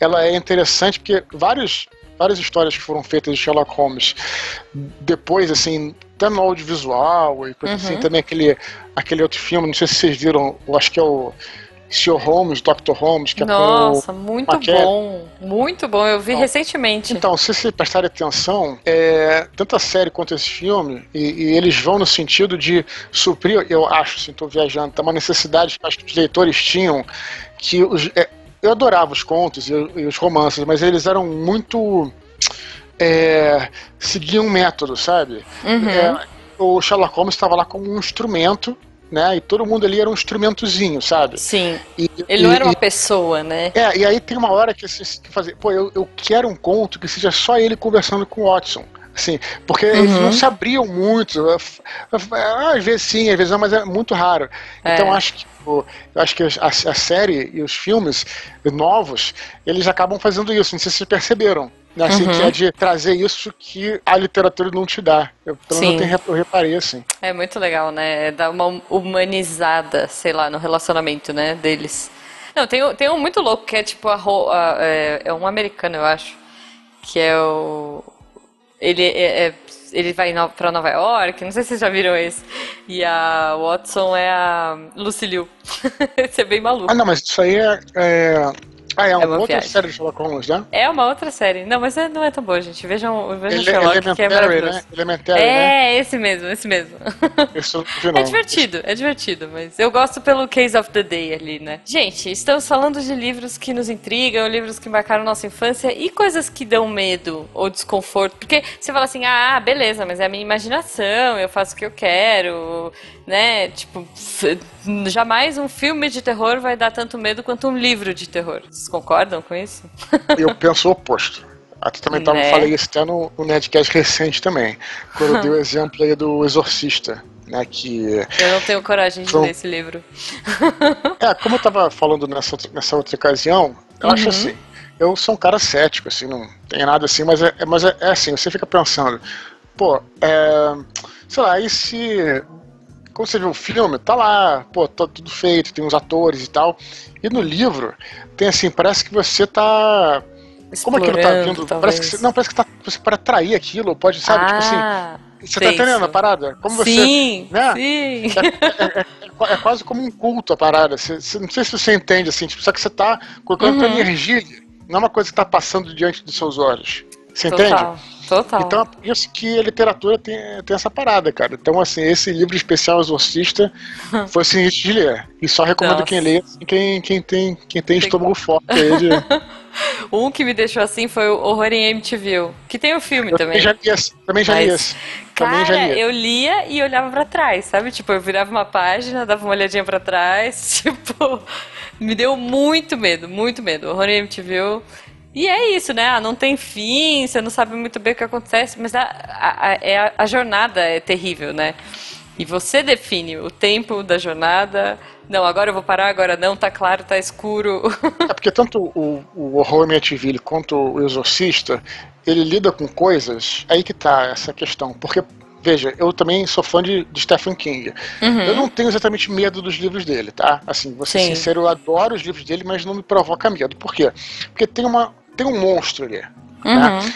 Ela é interessante porque vários, várias histórias que foram feitas de Sherlock Holmes depois, assim, até no audiovisual e coisa assim, uhum. assim, também aquele, aquele outro filme, não sei se vocês viram, eu acho que é o Sr. Holmes, Dr. Holmes, que Nossa, é com muito bom. Muito bom, eu vi então, recentemente. Então, se vocês prestarem atenção, é, tanto a série quanto esse filme, e, e, eles vão no sentido de suprir, eu acho, assim, estou viajando, tá uma necessidade que acho que os leitores tinham, que os, é, eu adorava os contos e, e, os romances, mas eles eram muito. É, seguiam um método, sabe? Uhum. É, o Sherlock Holmes estava lá como um instrumento né? E todo mundo ali era um instrumentozinho, sabe? Sim. E, Ele e, não era uma e, pessoa, né? É, e aí tem uma hora que você fazer, pô, eu, eu quero um conto que seja só ele conversando com o Watson. Assim, porque uhum. eles não se abriam muito. Às vezes sim, às vezes não, mas é muito raro. É. Então acho que eu acho que a, a, série e os filmes novos, eles acabam fazendo isso, não sei se vocês perceberam. Né? Assim, uhum. que é de trazer isso que a literatura não te dá. Eu, pelo menos eu, reparei assim. É muito legal, né? É dar uma humanizada, sei lá, no relacionamento, né, deles. Não, tem, tem um muito louco que é tipo a, a é, é, um americano, eu acho. Que é o. Ele é, é ele vai para Nova York, não sei se vocês já viram esse. E a Watson é a Lucy Liu. Isso é bem maluco. Ah, não, mas isso aí é, é ah, é, é uma, outra viagem. série de Sherlock Holmes, né? É uma outra série. Não, mas é, não é tão boa, gente. Vejam, vejam Ele, Sherlock, que é maravilhoso. Né? Elementary, é, né? esse mesmo, esse mesmo. é divertido, é divertido, mas eu gosto pelo Case of the Day ali, né? Gente, estamos falando de livros que nos intrigam, livros que marcaram nossa infância e coisas que dão medo ou desconforto. Porque você fala assim, ah, beleza, mas é a minha imaginação, eu faço o que eu quero, né? Tipo, jamais um filme de terror vai dar tanto medo quanto um livro de terror. Vocês concordam com isso? Eu penso o oposto. Até também tava, né? falei isso até no, no Nerdcast recente também, quando eu dei o exemplo aí do Exorcista. Né, que eu não tenho coragem de ler esse livro. É, como eu tava falando nessa, nessa outra ocasião, eu uhum. acho assim, eu sou um cara cético, assim, não tem nada assim, mas é, mas é, é assim, você fica pensando, pô, é, sei lá, e se quando você vê um filme, tá lá, pô, tá tudo feito, tem uns atores e tal. E no livro, tem assim, parece que você tá. Como aquilo tá vindo? Parece que, não, parece que tá, você para atrair aquilo, pode, sabe? Ah, tipo assim. Ah, você tá entendendo a parada? Como você. Sim, né? sim. É, é, é, é, quase como um culto a parada. Você, você, não sei se você entende, assim, tipo, só que você tá colocando uhum. energia. Não é uma coisa que tá passando diante dos seus olhos. Você Total. entende? Total. Então, é isso que a literatura tem, tem essa parada, cara. Então, assim, esse livro especial Exorcista foi sinistro de ler. E só recomendo Nossa. quem lê, assim, quem, quem tem, quem tem, tem estômago forte aí de... Um que me deixou assim foi o Horror em MTV, que tem o filme eu também. Já li esse, também já li esse. Cara, já li. eu lia e olhava para trás, sabe? Tipo, eu virava uma página, dava uma olhadinha para trás, tipo, me deu muito medo, muito medo. Horror em MTV e é isso, né? Ah, não tem fim, você não sabe muito bem o que acontece, mas a, a, a, é a jornada é terrível, né? E você define o tempo da jornada. Não, agora eu vou parar, agora não, tá claro, tá escuro. é porque tanto o, o Horror Amityville quanto o Exorcista, ele lida com coisas. Aí que tá essa questão. Porque, veja, eu também sou fã de, de Stephen King. Uhum. Eu não tenho exatamente medo dos livros dele, tá? Assim, vou ser Sim. sincero, eu adoro os livros dele, mas não me provoca medo. Por quê? Porque tem uma tem um monstro ali. Né? Uhum. Né?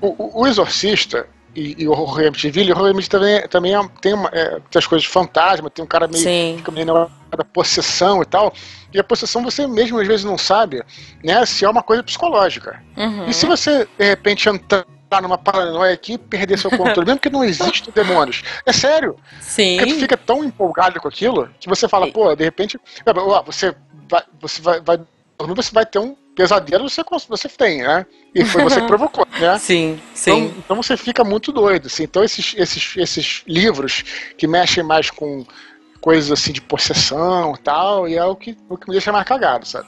O, o, Exorcista e, e o Horror Amityville, o Horror Amityville também, também é, tem, uma, é, tem as coisas de fantasma, tem um cara meio, Sim. fica meio na da possessão e tal. E a possessão você mesmo às vezes não sabe né, se é uma coisa psicológica. Uhum. E se você, de repente, entrar numa paranoia aqui e perder seu controle, mesmo que não existam demônios. É sério. Sim. Porque tu fica tão empolgado com aquilo que você fala, pô, de repente, você vai, você vai, vai dormir, você vai ter um pesadelo você, você tem, né? E foi você que provocou, né? Sim, sim. Então, então, você fica muito doido. Assim. Então esses, esses, esses livros que mexem mais com coisas assim de possessão e tal, e é o que, o que me deixa mais cagado, sabe?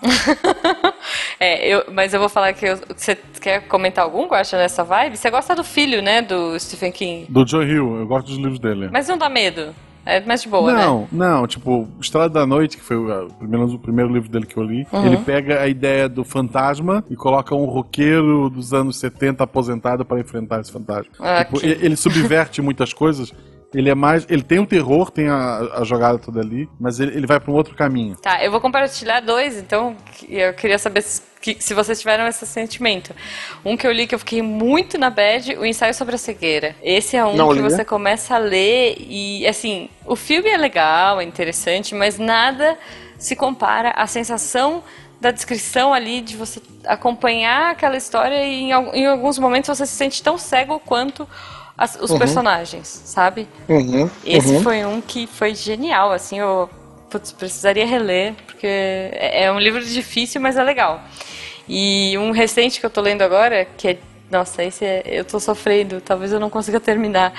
é, eu, mas eu vou falar que eu, você quer comentar algum, Guacha, nessa vibe? Você gosta do filho, né, do Stephen King? Do Joe Hill, eu gosto dos livros dele. Mas não dá medo? É mais de boa, não, né? Não, não. Tipo, Estrada da Noite, que foi o, pelo menos o primeiro livro dele que eu li, uhum. ele pega a ideia do fantasma e coloca um roqueiro dos anos 70 aposentado para enfrentar esse fantasma. Ah, tipo, ele, ele subverte muitas coisas ele é mais. Ele tem o terror, tem a, a jogada toda ali, mas ele, ele vai para um outro caminho. Tá, eu vou compartilhar dois, então eu queria saber se, que, se vocês tiveram esse sentimento. Um que eu li que eu fiquei muito na bad, o ensaio sobre a cegueira. Esse é um Não, que li. você começa a ler e, assim, o filme é legal, é interessante, mas nada se compara à sensação da descrição ali, de você acompanhar aquela história e em, em alguns momentos você se sente tão cego quanto as, os uhum. personagens, sabe? Uhum. Esse uhum. foi um que foi genial, assim, eu putz, precisaria reler, porque é, é um livro difícil, mas é legal. E um recente que eu tô lendo agora, que é nossa, esse é, eu tô sofrendo, talvez eu não consiga terminar.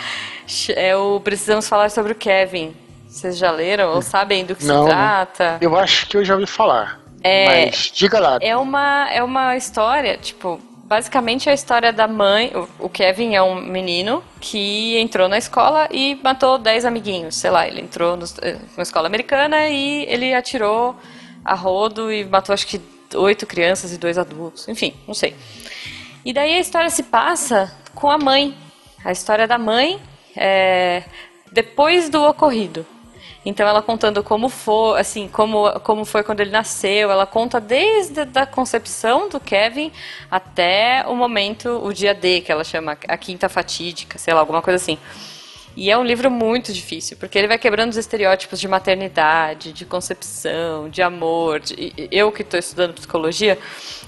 É o Precisamos Falar sobre o Kevin. Vocês já leram ou sabem do que não, se trata? Eu acho que eu já ouvi falar. É, mas diga lá. É uma, é uma história, tipo, basicamente é a história da mãe. O Kevin é um menino que entrou na escola e matou 10 amiguinhos. Sei lá, ele entrou eh, numa escola americana e ele atirou a rodo e matou acho que oito crianças e dois adultos. Enfim, não sei. E daí a história se passa com a mãe. A história da mãe é, depois do ocorrido. Então ela contando como foi, assim, como, como foi quando ele nasceu, ela conta desde a concepção do Kevin até o momento, o dia D, que ela chama a quinta fatídica, sei lá, alguma coisa assim. E é um livro muito difícil, porque ele vai quebrando os estereótipos de maternidade, de concepção, de amor. De... Eu que estou estudando psicologia,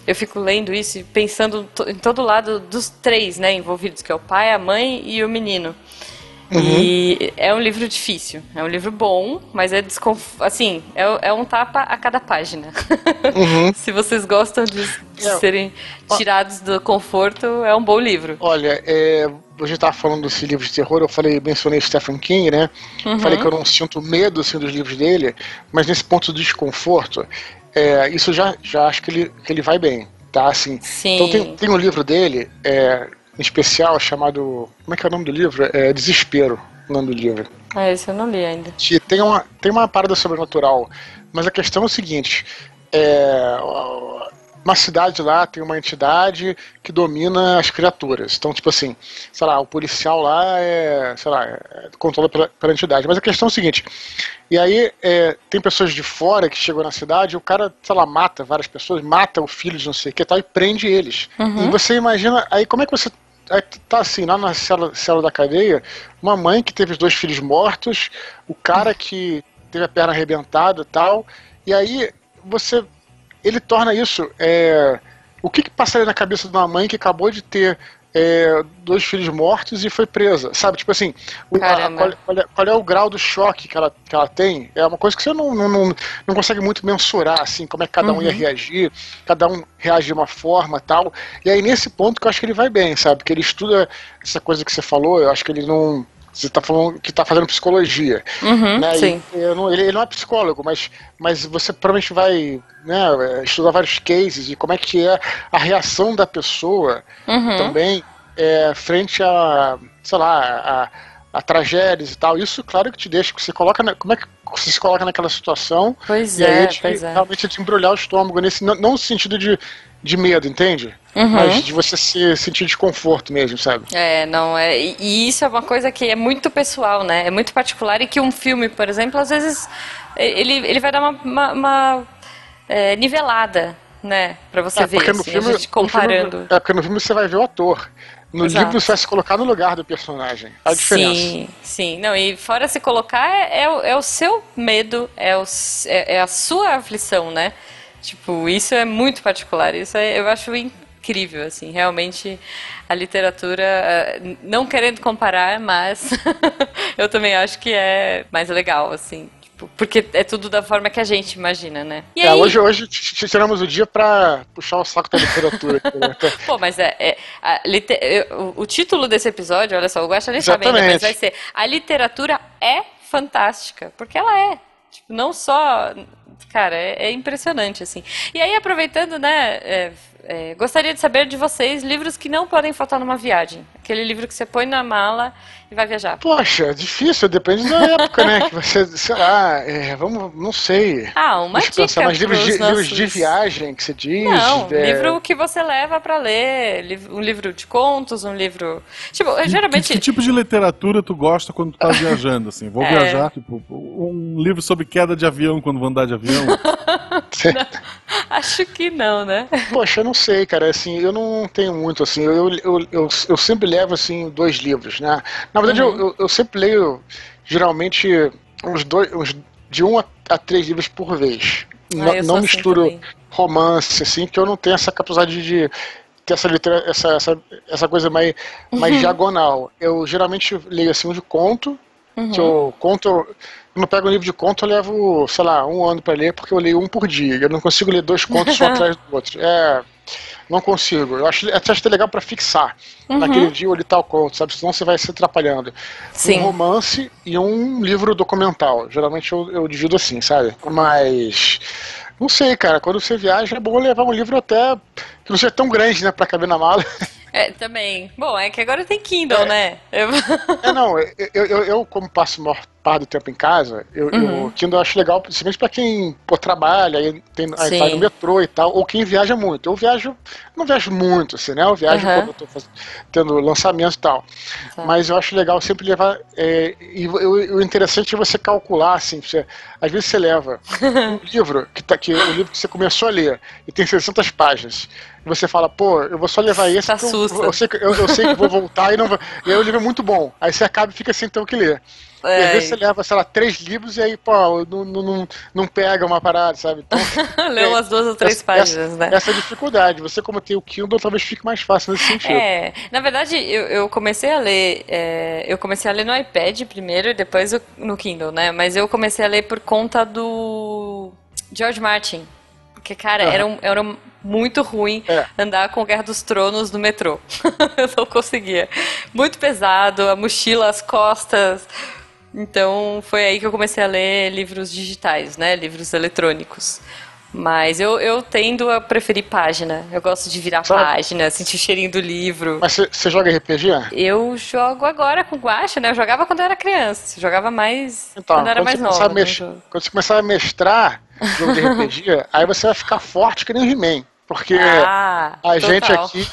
eu fico lendo isso e pensando em todo lado dos três né, envolvidos, que é o pai, a mãe e o menino. Uhum. E é um livro difícil, é um livro bom, mas é desconf... assim, é, é um tapa a cada página. Uhum. Se vocês gostam de, de é. serem tirados do conforto, é um bom livro. Olha, é, você estava falando desse livro de terror, eu falei, mencionei Stephen King, né? Uhum. Falei que eu não sinto medo assim, dos livros dele, mas nesse ponto de desconforto, é, isso já, já acho que ele, que ele vai bem, tá? Assim, Sim. Então tem, tem um livro dele, é, em especial chamado. Como é que é o nome do livro? É Desespero, o nome do livro. Ah, esse eu não li ainda. Que tem uma, tem uma parada sobrenatural, mas a questão é o seguinte: é, uma cidade lá tem uma entidade que domina as criaturas. Então, tipo assim, sei lá, o policial lá é, sei lá, é controlado pela, pela entidade. Mas a questão é o seguinte: e aí é, tem pessoas de fora que chegam na cidade, e o cara, sei lá, mata várias pessoas, mata o filho de não sei o que tal, e prende eles. Uhum. E você imagina, aí como é que você tá assim, lá na cela, cela da cadeia, uma mãe que teve os dois filhos mortos, o cara que teve a perna arrebentada tal, e aí você. Ele torna isso. É, o que, que passaria na cabeça de uma mãe que acabou de ter é, dois filhos mortos e foi presa. Sabe, tipo assim, o, a, qual, qual, é, qual, é, o grau do choque que ela, que ela tem? É uma coisa que você não, não, não, consegue muito mensurar, assim, como é que cada um ia uhum. reagir, cada um reage de uma forma tal. E aí, nesse ponto que eu acho que ele vai bem, sabe? Que ele estuda essa coisa que você falou, eu acho que ele não. Você está falando que está fazendo psicologia. Uhum, né? sim. Não, ele, ele, não é psicólogo, mas, mas você provavelmente vai né, estudar vários cases e como é que é a reação da pessoa uhum. também é, frente a, sei lá, a, a tragédias e tal. Isso, claro, que te deixa, que você coloca, na, como é que você se coloca naquela situação. Pois e é, aí te, pois é. realmente te embrulhar o estômago nesse, não, não no sentido de de medo, entende? Uhum. Mas de você se sentir desconforto mesmo, sabe? É, não, é. E, isso é uma coisa que é muito pessoal, né? É muito particular e que um filme, por exemplo, às vezes ele, ele vai dar uma, uma, uma é, nivelada, né? Pra você é, ver, assim, filme, a gente comparando. Filme, é, porque no filme você vai ver o ator. No Exato. livro você vai se colocar no lugar do personagem. A diferença. Sim, sim. Não, e fora se colocar é, é, é o seu medo, é, o, é, é a sua aflição, né? Tipo, isso é muito particular. Isso é, eu acho incrível, assim. Realmente, a literatura, eh, não querendo comparar, mas eu também acho que é mais legal, assim. Tipo, porque é tudo da forma que a gente imagina, né? É, hoje, hoje tiramos o dia pra puxar o saco da literatura. Né? Pô, mas é. é liter... o, o, título desse episódio, olha só, o Guaxa nem sabe ainda, mas vai ser A literatura é fantástica. Porque ela é. Tipo, não só cara, é, é, impressionante, assim. E aí, aproveitando, né, é, é, gostaria de saber de vocês livros que não podem faltar numa viagem. Aquele livro que você põe na mala e vai viajar. Poxa, difícil, depende da época, né? Que você, sei lá, é, vamos, não sei. Ah, uma Deixa dica. Pensar, mas livros de, nossos... livros de viagem que você diz. Não, é... livro que você leva para ler, um livro de contos, um livro. Tipo, geralmente. Que, que, tipo de literatura tu gosta quando tu tá viajando, assim? Vou é... viajar, tipo, um livro sobre queda de avião quando vou andar de avião. acho que não, né? Poxa, eu não sei, cara. Assim, eu não tenho muito, assim. Eu, eu, eu, eu sempre levo, assim, dois livros, né? Na verdade, uhum. eu, eu, sempre leio, geralmente, uns dois, uns, de um a, a três livros por vez. Ah, não, não assim misturo também. romance, assim, que eu não tenho essa capacidade de ter essa, essa, essa, essa coisa mais, mais uhum. diagonal. Eu geralmente leio, assim, um de conto, uhum. que eu conto quando eu pego um livro de conto, eu levo, sei lá, um ano para ler, porque eu leio um por dia. Eu não consigo ler dois contos um atrás do outro. É. Não consigo. Eu acho, até acho legal para fixar. Uhum. Naquele dia eu li tal conto, sabe? Senão você vai se atrapalhando. Sim. Um romance e um livro documental. Geralmente eu, eu divido assim, sabe? Mas. Não sei, cara. Quando você viaja, é bom levar um livro até que não seja tão grande, né, pra caber na mala. É, também. Bom, é que agora tem Kindle, é. né? Eu... É, não, eu, eu, eu, como passo maior parte do tempo em casa, eu, uhum. eu Kindle eu acho legal, principalmente pra quem pô, trabalha, aí, tem, aí vai no metrô e tal, ou quem viaja muito. Eu viajo, não viajo muito, assim, né? Eu viajo uhum. quando eu tô fazendo, tendo lançamento e tal. Tá. Mas eu acho legal sempre levar. É, e o, interessante é você calcular, assim, você, às vezes você leva um livro, que, tá, que o livro que você começou a ler, e tem 600 páginas você fala, pô, eu vou só levar esse, tá eu, eu, sei, eu, eu, sei que vou voltar e não vai. E aí o livro é muito bom. Aí você acaba e fica sem ter o que ler. É. E às vezes você leva, sei lá, três livros e aí, pô, não, não, não pega uma parada, sabe? Então, Leu umas duas ou três essa, páginas, essa, né? Essa dificuldade. Você, como tem o Kindle, talvez fique mais fácil nesse sentido. É, na verdade, eu, eu comecei a ler. É, eu comecei a ler no iPad primeiro e depois no Kindle, né? Mas eu comecei a ler por conta do George Martin. Porque, cara, uhum. era, um, era um muito ruim é. andar com Guerra dos Tronos no metrô. eu não conseguia. Muito pesado, a mochila, as costas. Então foi aí que eu comecei a ler livros digitais, né? Livros eletrônicos. Mas eu, eu tendo a preferir página. Eu gosto de virar Sabe? página, sentir o cheirinho do livro. Mas você joga RPG? Eu jogo agora com guacha, né? Eu jogava quando eu era criança. Eu jogava mais então, quando eu era mais nova. Né? Quando você começar a mestrar jogo de RPG, aí você vai ficar forte que nem He-Man. Porque ah, a total. gente aqui,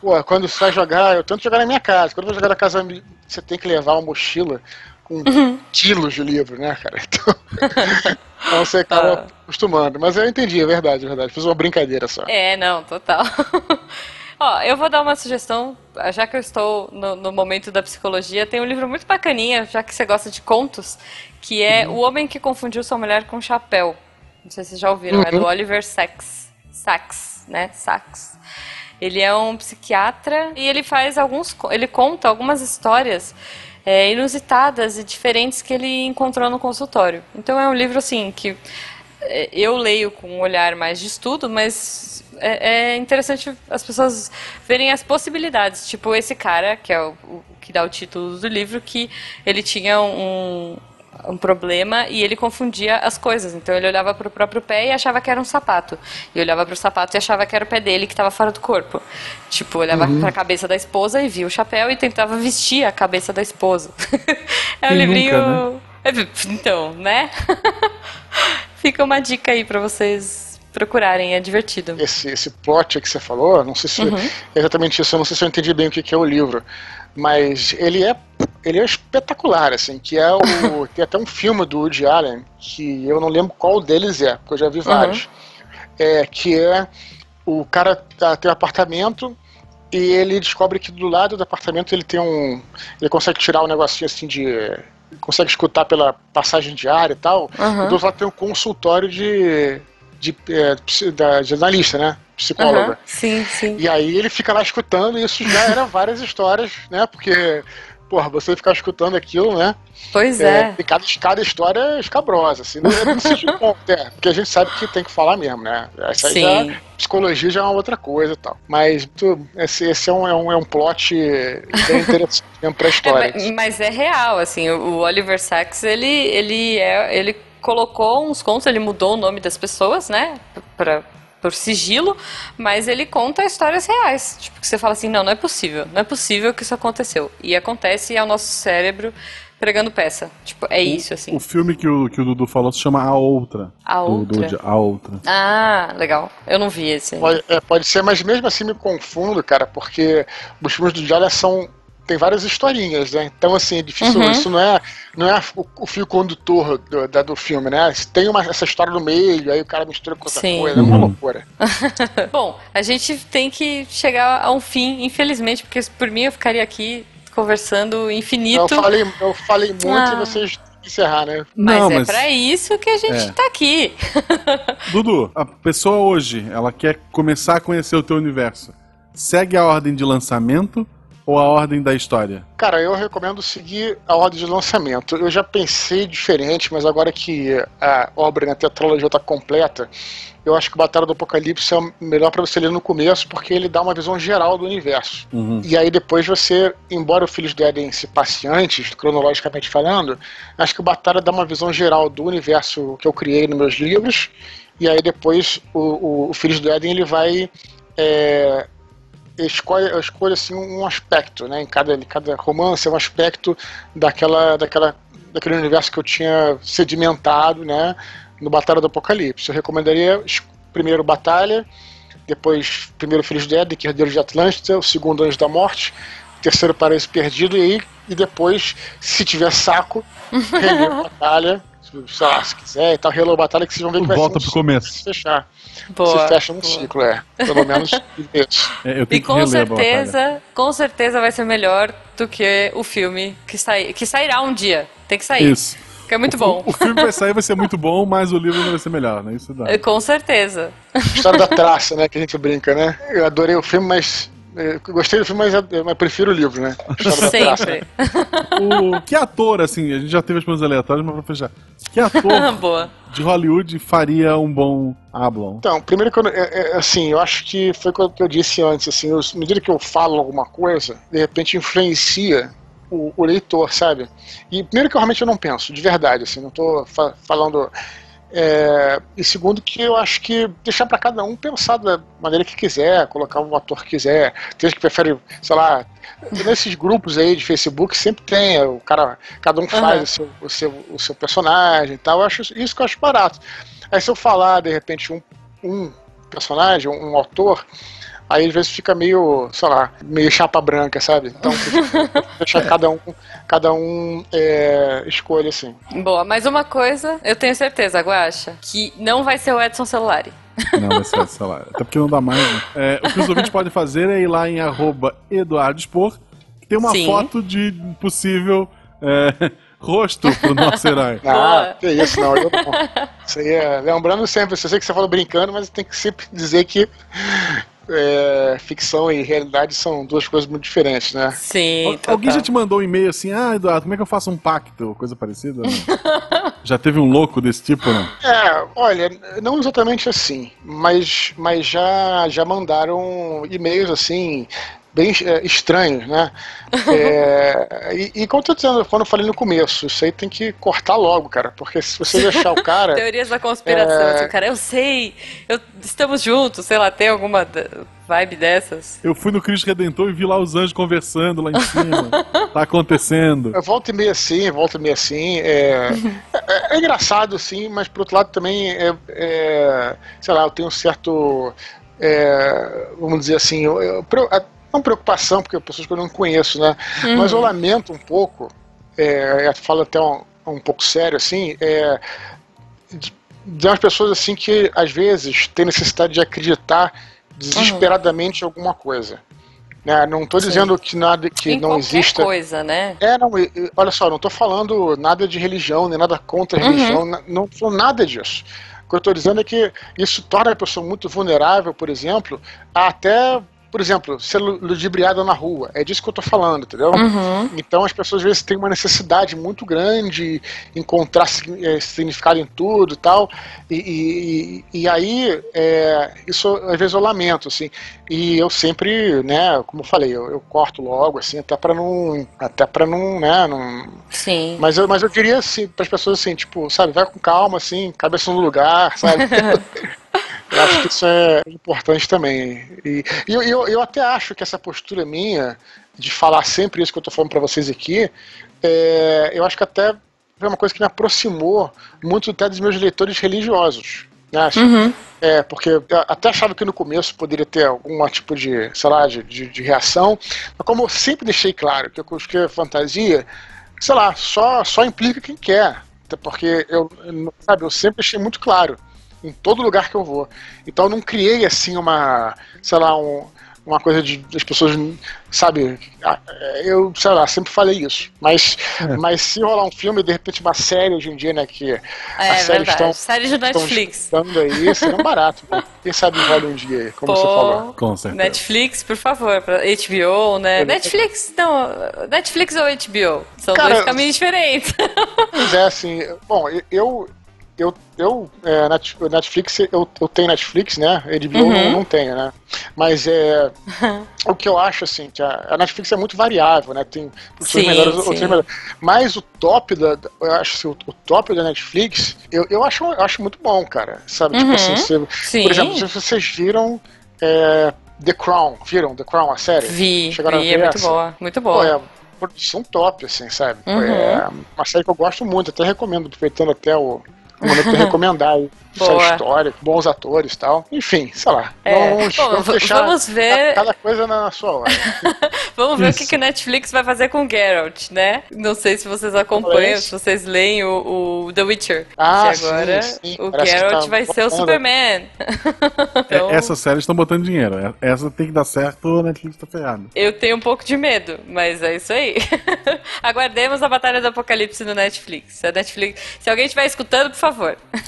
pô, quando você vai jogar, eu tento jogar na minha casa. Quando eu vou jogar na casa, você tem que levar uma mochila com uhum. quilos de livro, né, cara? Então, então você acaba ah. acostumando. Mas eu entendi, é verdade, é verdade. Fiz uma brincadeira só. É, não, total. Ó, eu vou dar uma sugestão, já que eu estou no, no, momento da psicologia, tem um livro muito bacaninha, já que você gosta de contos, que é uhum. O Homem que Confundiu Sua Mulher com Chapéu. Não sei se vocês já ouviram, uhum. é do uhum. Oliver Sacks. Sacks, né? Sacks. Ele é um psiquiatra e ele faz alguns. Ele conta algumas histórias é, inusitadas e diferentes que ele encontrou no consultório. Então é um livro assim que é, eu leio com um olhar mais de estudo, mas é, é interessante as pessoas verem as possibilidades. Tipo esse cara, que é o, o que dá o título do livro, que ele tinha um, um problema e ele confundia as coisas. Então ele olhava para o próprio pé e achava que era um sapato. E olhava para o sapato e achava que era o pé dele que estava fora do corpo. Tipo, olhava uhum. para a cabeça da esposa e via o chapéu e tentava vestir a cabeça da esposa. é um Quem livrinho. Nunca, né? É, então, né? Fica uma dica aí para vocês procurarem, é divertido. Esse, esse plot que você falou, não sei se uhum. é exatamente isso, eu não sei se eu entendi bem o que, que é o livro, mas ele é ele é espetacular, assim, que é o. tem até um filme do Woody Allen, que eu não lembro qual deles é, porque eu já vi vários. Uhum. É, que é o cara tá, tem um apartamento e ele descobre que do lado do apartamento ele tem um. Ele consegue tirar um negocinho assim de. consegue escutar pela passagem de ar e tal. Uhum. E do outro lado tem um consultório de. de, é, de, de analista, né? Psicóloga. Uhum, sim, sim. E aí ele fica lá escutando, e isso já era várias histórias, né? Porque porra, você ficar escutando aquilo, né? Pois é. é. cada, cada história é escabrosa, assim. Não, não se é, porque a gente sabe que tem que falar mesmo, né? Essa Sim. Já, psicologia já é uma outra coisa e tal. Mas tu, esse, esse é, um, é, um, é um plot bem interessante mesmo pra história. É, mas é real, assim, o Oliver Sacks, ele, ele, é, ele colocou uns contos, ele mudou o nome das pessoas, né? Pra, por sigilo, mas ele conta histórias reais. Tipo, que você fala assim, não, não é possível, não é possível que isso aconteceu. E acontece e é o nosso cérebro pregando peça. Tipo, é isso, assim. O filme que o, que o Dudu falou se chama A Outra. A Outra? Do, a Outra. Ah, legal. Eu não vi esse. Pode, é, pode ser, mas mesmo assim me confundo, cara, porque os filmes do Diário são tem várias historinhas, né? Então, assim, é difícil. Uhum. Isso não é, não é o, o fio condutor do, da, do filme, né? Tem uma, essa história no meio, aí o cara mistura com outra Sim. coisa, é uma uhum. loucura. Bom, a gente tem que chegar a um fim, infelizmente, porque por mim eu ficaria aqui conversando infinito. Eu falei, eu falei muito ah. e vocês encerrar, né? Mas não, é mas... pra isso que a gente é. tá aqui. Dudu, a pessoa hoje, ela quer começar a conhecer o teu universo. Segue a ordem de lançamento ou a ordem da história? Cara, eu recomendo seguir a ordem de lançamento. Eu já pensei diferente, mas agora que a obra na né, tetralogia está completa, eu acho que Batalha do Apocalipse é melhor para você ler no começo, porque ele dá uma visão geral do universo. Uhum. E aí depois você, embora o Filhos do Éden se passe antes, cronologicamente falando, acho que o Batalha dá uma visão geral do universo que eu criei nos meus livros e aí depois o, o, o Filhos do Éden ele vai é, escolhe, escolhe assim um aspecto, né? Em cada, em cada romance é um aspecto daquela, daquela, daquele universo que eu tinha sedimentado, né? No Batalha do Apocalipse. Eu recomendaria primeiro Batalha, depois primeiro Filhos do Éden, que é Herdeiro de Atlântida, o segundo Anjo da Morte, terceiro Paraíso Perdido, e e depois, se tiver saco, Batalha, lá, se quiser e tal, Hello Batalha, que vocês vão ver que vai Volta pro começo. se fechar. Boa, se fecha um boa. ciclo, é. Pelo menos isso. É, eu E com a certeza, com certeza vai ser melhor do que o filme que, sai, que sairá um dia. Tem que sair. Isso. Que é muito O- bom. O, filme vai sair, vai ser muito bom, mas o livro não vai ser melhor, né? Isso dá. Com certeza. História da traça, né? Que a gente brinca, né? Eu adorei o filme, mas. Eu Gostei do filme, mas, eu- mas prefiro o livro, né? Sempre. O, que ator, assim, a gente já teve as perguntas aleatórias, mas pra fechar. Que ator Boa. de Hollywood faria um bom Ablon? Então, primeiro que eu, é- é, assim, eu acho que foi o que eu disse antes, assim, eu, à medida que eu falo alguma coisa, de repente influencia o, o leitor, sabe? E primeiro que eu realmente eu não penso, de verdade, assim, não tô fa- falando. É, e segundo que eu acho que deixar para cada um pensar da maneira que quiser, colocar o ator que quiser. Tem que prefere, sei lá, nesses grupos aí de Facebook sempre tem, o cara, cada um faz Aham. o, seu, o, seu, o seu personagem e tal. Eu acho isso que eu acho barato. Aí se eu falar, de repente, um, um personagem, um, um autor, aí às vezes fica meio, sei lá, meio chapa branca, sabe? Então, deixar cada um, cada um é, escolha assim. Boa. Mas uma coisa, eu tenho certeza, Guaxa, que não vai ser o Edson Celulari. Não, vai ser, sei lá. Até porque não dá mais. Né? É, o que os ouvintes podem fazer é ir lá em arroba Eduardo Spor, que tem uma Sim. foto de possível é, rosto pro nosso herói. Ah, que isso, não, eu. Isso aí é, lembrando sempre, eu sei que você falou brincando, mas tem que sempre dizer que é, ficção e realidade são duas coisas muito diferentes, né? Sim, Al- Alguém já te mandou um e-mail assim, ah, Eduardo, como é que eu faço um pacto? ou Coisa parecida? Não? já teve um louco desse tipo, não? É, olha, não exatamente assim, mas, mas já, já mandaram e-mails assim, bem é, estranhos, né? É, e, e como eu tô dizendo, quando eu falei no começo, isso aí tem que cortar logo, cara, porque se você deixar o cara. Teorias da conspiração. É. assim, cara, eu sei, eu, estamos juntos, sei lá, tem alguma vibe dessas? Eu fui no Cristo Redentor e vi lá os anjos conversando lá em cima. tá acontecendo. É, Volta e meia assim, volta e meia assim. É, é, é engraçado, sim, mas por outro lado também é, é, sei lá, eu tenho um certo. é, vamos dizer assim, eu, eu, preo- a- não preocupação, porque pessoas que eu não conheço, né? Mas eu lamento um pouco, é, falo até um, um pouco sério assim, é, de, de umas pessoas assim que às vezes têm necessidade de acreditar desesperadamente em alguma coisa. Né? Não estou dizendo que nada que em não exista. coisa, né? É, não, olha só, não tô falando nada de religião, nem nada contra a Uhum. religião, na- não falando nada disso. O que eu tô dizendo é que isso torna a pessoa muito vulnerável, por exemplo, a até, por exemplo, ser lu- ludibriada na rua. É disso que eu tô falando, entendeu? Uhum. Então as pessoas às vezes têm uma necessidade muito grande em encontrar eh, significado em tudo e tal. E- e aí é, isso às vezes eu lamento, assim. E eu sempre, né, como eu falei, eu, eu corto logo, assim, até para não. Até para não, né, não, Sim. mas eu, mas eu diria assim, para as pessoas assim, tipo, sabe, vai com calma, assim, cabeça no lugar, sabe? eu acho que isso é importante também. E, e eu, eu, eu até acho que essa postura minha, de falar sempre isso que eu tô falando para vocês aqui, é, eu acho que até foi uma coisa que me aproximou muito até dos meus leitores religiosos. Né? Acho- É, porque eu até achava que no começo poderia ter algum tipo de, sei lá, de, de, de reação, mas como eu sempre deixei claro que eu escrevo fantasia, sei lá, só, só implica quem quer. Até porque eu, sabe, eu sempre deixei muito claro em todo lugar que eu vou. Então eu não criei assim uma, sei lá, um- uma coisa de as pessoas, sabe, eu, sei lá, sempre falei isso. Mas, mas se rolar um filme, de repente uma série hoje em dia, né, que É as séries verdade. estão Série de Netflix. estão aí, seria um barato. né? Quem sabe rola um dia aí, como você falou. Com certeza. Netflix, por favor, pra HBO, né? É. Netflix, não, Netflix ou HBO? São Cara, dois caminhos diferentes. Pois é, assim, bom, eu, eu, eu é, Netflix, eu, eu tenho Netflix, né? HBO uhum. não, não tenho, né? Mas é. o que eu acho, assim, que a, a Netflix é muito variável, né? Tem sim, melhores, sim. Os melhores. Mas o top da. Eu acho assim, o, o top da Netflix, eu, eu, acho, eu acho muito bom, cara. Sabe? Uhum. Tipo assim, você, por exemplo, se vocês viram. É, The Crown, viram The Crown, a série? Vi, Chegaram vi, é muito boa, muito boa. Pô, é, produção top, assim, sabe? Uhum. É uma série que eu gosto muito, até recomendo, aproveitando até o, o momento de recomendar Boa. história, bons atores e tal. Enfim, sei lá. É. Vamos, Bom, vamos, deixar vamos ver. Cada coisa na sua hora. vamos ver Isso. o que, que o Netflix vai fazer com Geralt, né? Não sei se vocês acompanham, se vocês leem o, o The Witcher. Ah, que agora sim, sim. o Parece Geralt tá vai ser o Superman. então... é, essas séries estão botando dinheiro. É, essa tem que dar certo ou o Netflix tá ferrado. Eu tenho um pouco de medo, mas é isso aí. Aguardemos a Batalha do Apocalipse no Netflix. A Netflix. Se alguém estiver escutando, por favor.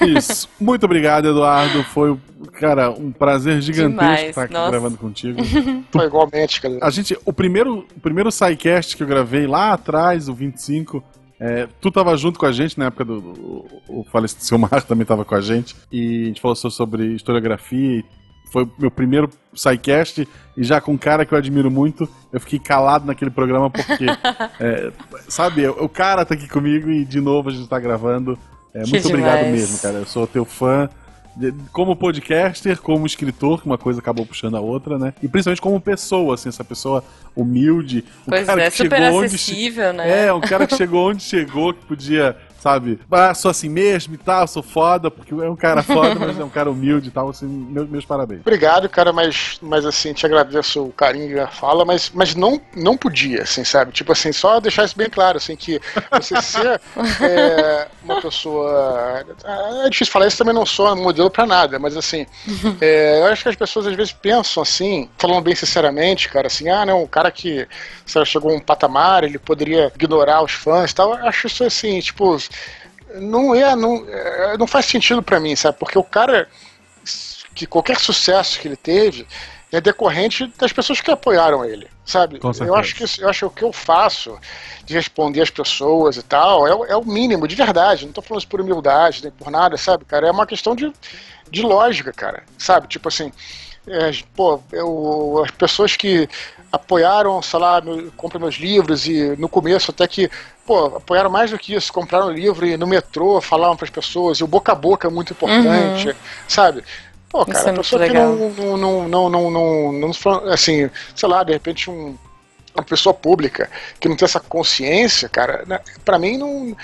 Isso. Muito obrigado, Eduardo. Foi, cara, um prazer gigantesco Demais. estar aqui Nossa. gravando contigo. Foi igualmente, cara. A gente, o primeiro, o primeiro SciCast que eu gravei lá atrás, o 25, é, tu tava junto com a gente na época do. O, o falecido Silmar também tava com a gente. E a gente falou sobre historiografia. Foi meu primeiro SciCast. E já com um cara que eu admiro muito, eu fiquei calado naquele programa porque. é, sabe, o cara tá aqui comigo e de novo a gente tá gravando. É, muito obrigado mesmo, cara. Eu sou teu fã. Como podcaster, como escritor, que uma coisa acabou puxando a outra, né? E principalmente como pessoa, assim, essa pessoa humilde. Um pois cara é, que super chegou acessível, onde, né? É, um cara que chegou onde chegou, que podia sabe? Ah, sou assim mesmo e tal, sou foda, porque é um cara foda, mas é um cara humilde e tal, assim, meus, meus parabéns. Obrigado, cara, mas, mas assim, te agradeço o carinho e a fala, mas, mas não, não podia, assim, sabe? Tipo assim, só deixar isso bem claro, assim, que você ser é, uma pessoa. É difícil falar isso, também não sou modelo pra nada, mas assim, é, eu acho que as pessoas às vezes pensam assim, falando bem sinceramente, cara, assim, ah, não, o cara que lá, chegou a um patamar, ele poderia ignorar os fãs e tal, eu acho isso assim, tipo, não é, não, é, não faz sentido para mim, sabe? Porque o cara que qualquer sucesso que ele teve é decorrente das pessoas que apoiaram ele, sabe? Eu acho que eu acho que o que eu faço de responder as pessoas e tal é, é o mínimo, de verdade. Não tô falando isso por humildade nem por nada, sabe, cara? É uma questão de, de lógica, cara, sabe? Tipo assim, é, pô, eu, as pessoas que apoiaram, sei lá, meu, compram meus livros e no começo até que, pô, apoiaram mais do que isso, compraram o livro e no metrô falavam para as pessoas, e o boca a boca é muito importante, uhum. sabe? Pô, cara, isso é a pessoa que não, não, não, não, não, não, não, assim, sei lá, de repente um uma pessoa pública que não tem essa consciência, cara, né, para mim não,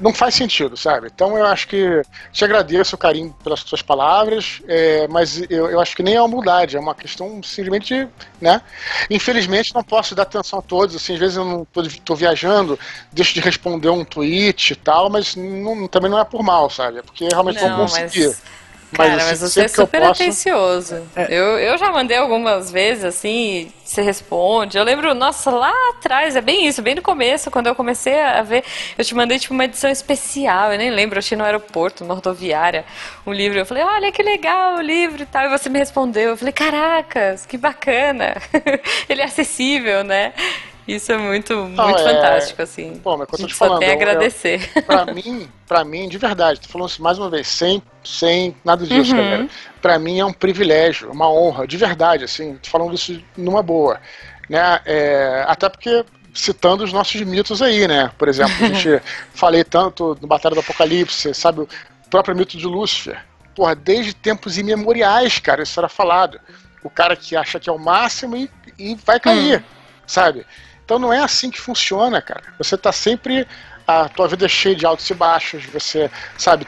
não faz sentido, sabe? Então eu acho que te agradeço, carinho, pelas suas palavras, é, mas eu, eu acho que nem é humildade, é uma questão simplesmente, né? Infelizmente não posso dar atenção a todos, assim, às vezes eu não tô, tô viajando, deixo de responder um tweet e tal, mas não, também não é por mal, sabe? É porque realmente não, vou conseguir. Mas Cara, mas, assim, mas você é super posso... atencioso. É. Eu, eu já mandei algumas vezes, assim, você responde. Eu lembro, nossa, lá atrás, é bem isso, bem no começo, quando eu comecei a ver, eu te mandei, tipo, uma edição especial, eu nem lembro, eu achei no aeroporto, na rodoviária, um livro. Eu falei, olha que legal o livro e tal. E você me respondeu. Eu falei, caracas, que bacana. Ele é acessível, né? Isso é muito, muito é... fantástico, assim. Pô, mas quando eu tô te falando, só tem a agradecer. Eu, pra mim, para mim, de verdade, tô falando isso mais uma vez, sem, sem nada disso, uhum. galera. Pra mim é um privilégio, uma honra, de verdade, assim, tô falando isso numa boa. Né? É, até porque citando os nossos mitos aí, né? Por exemplo, a gente falei tanto no Batalha do Apocalipse, sabe, o próprio mito de Lúcifer. Porra, desde tempos imemoriais, cara, isso era falado. O cara que acha que é o máximo e, e vai cair, hum. sabe? Então não é assim que funciona, cara. Você tá sempre. A tua vida é cheia de altos e baixos, você. Sabe?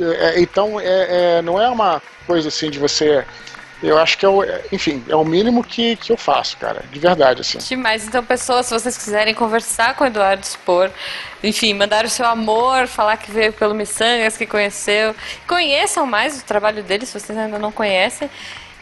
É, então é, é, não é uma coisa assim de você. Eu acho que é o, enfim, é o mínimo que, que eu faço, cara, de verdade, assim. Demais. Então, pessoas, se vocês quiserem conversar com o Eduardo Spor, enfim, mandar o seu amor, falar que veio pelo Missangas, que conheceu, conheçam mais o trabalho dele, se vocês ainda não conhecem.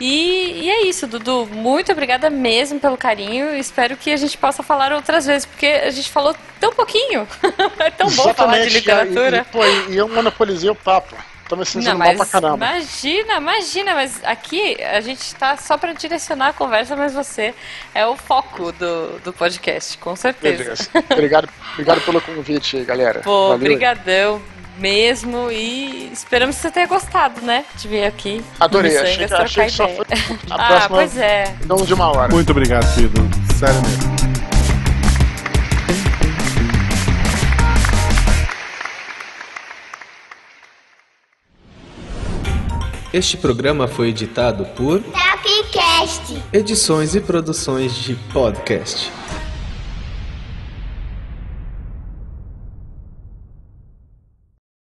E, e, é isso, Dudu. Muito obrigada mesmo pelo carinho. Espero que a gente possa falar outras vezes, porque a gente falou tão pouquinho. é tão bom falar de literatura. E, e, pô, e eu monopolizei o papo. Tô me sentindo não, mal pra caramba. Imagina, imagina, mas aqui a gente tá só pra direcionar a conversa, mas você é o foco do, do podcast, com certeza. Obrigado, obrigado pelo convite, galera. Pô, Valeu. brigadão mesmo e esperamos que você tenha gostado, né? De vir aqui. Adorei, achei, achei que só foi ah, pois é. Não de uma hora. Muito obrigado, Pedro. Sério mesmo. Este programa foi editado por Tapcast. Edições e Produções de Podcast.